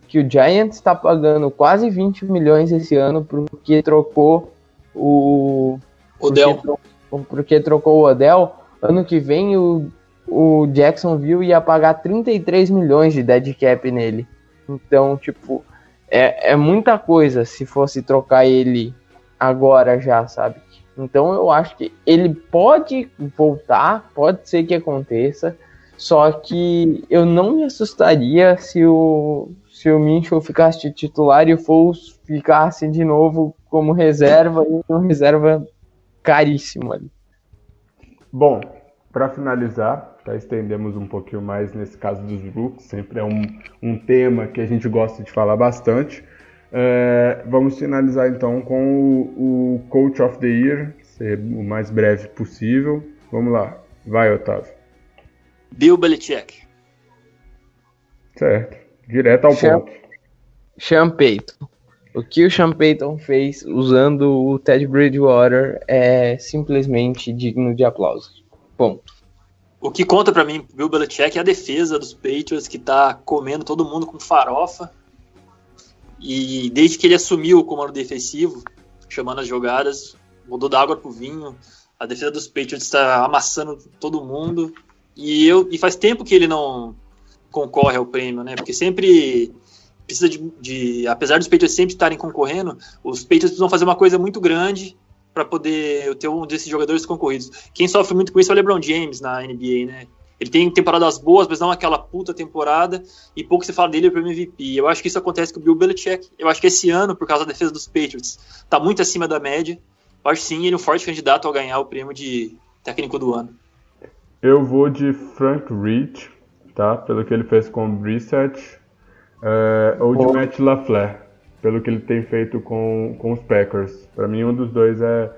B: que o Giants está pagando quase 20 milhões esse ano porque trocou o.
C: Odell.
B: Porque, trocou, porque trocou o Odell, ano que vem o, o Jacksonville ia pagar 33 milhões de dead cap nele. Então, tipo, é, é muita coisa se fosse trocar ele agora já, sabe? Então eu acho que ele pode voltar, pode ser que aconteça, só que eu não me assustaria se o, se o Minchel ficasse titular e o Foles ficasse de novo como reserva e uma reserva caríssimo ali.
A: Bom, para finalizar, já estendemos um pouquinho mais nesse caso dos Brooks, sempre é um, um tema que a gente gosta de falar bastante. É, vamos finalizar então com o, o, Coach of the Year, ser o mais breve possível. Vamos lá, vai Otávio.
C: Bill Belichick.
A: Certo, direto ao Sean, ponto.
B: Sean Payton. O que o Sean Payton fez usando o Ted Bridgewater é simplesmente digno de aplauso. Ponto.
C: O que conta para mim, Bill Belichick, é a defesa dos Patriots que tá comendo todo mundo com farofa e desde que ele assumiu o comando defensivo, chamando as jogadas, mudou da água pro vinho. A defesa dos Patriots está amassando todo mundo. E, eu, e faz tempo que ele não concorre ao prêmio, né? Porque sempre precisa de, de apesar dos Patriots sempre estarem concorrendo, os Patriots precisam fazer uma coisa muito grande para poder ter um desses jogadores concorridos. Quem sofre muito com isso é o LeBron James na NBA, né? Ele tem temporadas boas, mas não aquela puta temporada, e pouco se fala dele para MVP. Eu acho que isso acontece com o Bill Belichick. Eu acho que esse ano, por causa da defesa dos Patriots, tá muito acima da média. Eu acho sim ele é um forte candidato a ganhar o prêmio de técnico do ano.
A: Eu vou de Frank Reich, tá? Pelo que ele fez com o Brissett, é, ou de oh. Matt LaFleur, pelo que ele tem feito com, com os Packers. Para mim, um dos dois é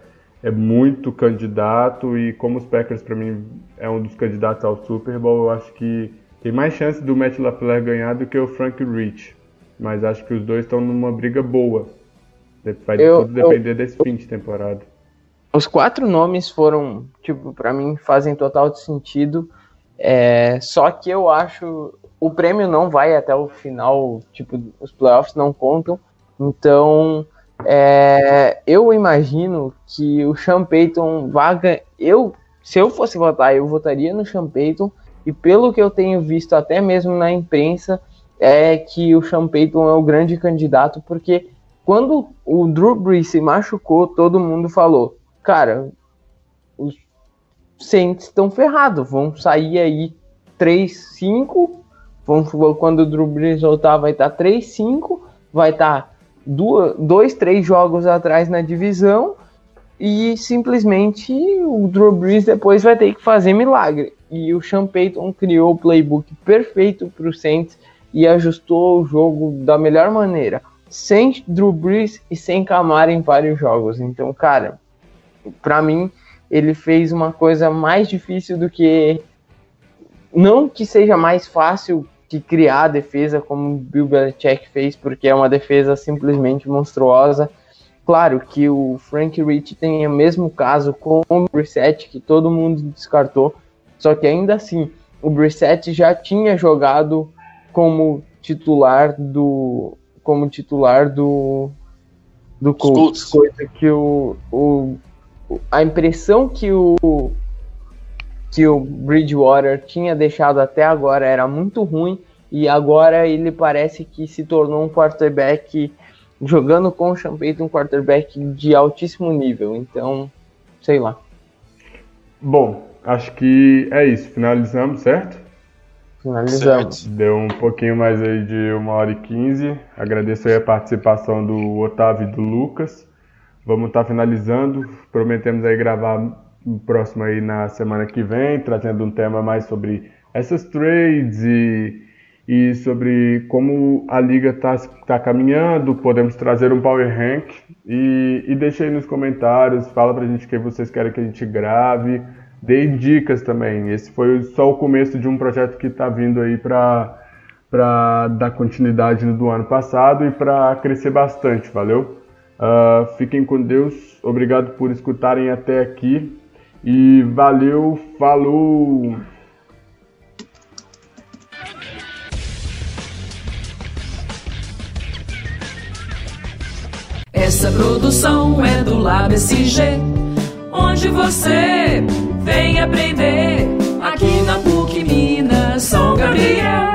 A: é muito candidato e como os Packers para mim é um dos candidatos ao Super Bowl, eu acho que tem mais chance do Matt LaFleur ganhar do que o Frank Rich. Mas acho que os dois estão numa briga boa. Vai eu, tudo depender eu, desse fim de temporada.
B: Os quatro nomes foram, tipo, para mim fazem total sentido. É, só que eu acho o prêmio não vai até o final, tipo, os playoffs não contam. Então, é, eu imagino que o Sean Payton vaga. Eu, se eu fosse votar, eu votaria no Sean Payton. E pelo que eu tenho visto, até mesmo na imprensa, é que o Sean Payton é o grande candidato, porque quando o Drew Brees se machucou, todo mundo falou: cara, os Saints estão ferrados, vão sair aí 3-5. Quando o Drew Brees voltar, vai estar tá 3-5, vai estar. Tá dois, três jogos atrás na divisão e simplesmente o Drew Brees depois vai ter que fazer milagre. E o Sean Payton criou o playbook perfeito para o Saints e ajustou o jogo da melhor maneira, sem Drew Brees e sem Camara em vários jogos. Então, cara, para mim ele fez uma coisa mais difícil do que não que seja mais fácil que criar a defesa como o Bill Belichick fez, porque é uma defesa simplesmente monstruosa. Claro que o Frank Rich tem o mesmo caso com o Brissett, que todo mundo descartou, só que ainda assim, o Brissett já tinha jogado como titular do como titular do do Colts, coisa que o, o a impressão que o que o Bridgewater tinha deixado até agora era muito ruim e agora ele parece que se tornou um quarterback jogando com o Champagne um quarterback de altíssimo nível. Então, sei lá.
A: Bom, acho que é isso. Finalizamos, certo?
B: Finalizamos.
A: Certo. Deu um pouquinho mais aí de uma hora e quinze. Agradeço aí a participação do Otávio e do Lucas. Vamos estar tá finalizando. Prometemos aí gravar próximo aí na semana que vem, trazendo um tema mais sobre essas trades e, e sobre como a liga está tá caminhando. Podemos trazer um power rank e, e aí nos comentários, fala pra gente o que vocês querem que a gente grave, dê dicas também. Esse foi só o começo de um projeto que está vindo aí para para dar continuidade do ano passado e para crescer bastante, valeu? Uh, fiquem com Deus, obrigado por escutarem até aqui. E valeu, falou!
D: Essa produção é do Lab SG, onde você vem aprender aqui na PUC Minas São Gabriel.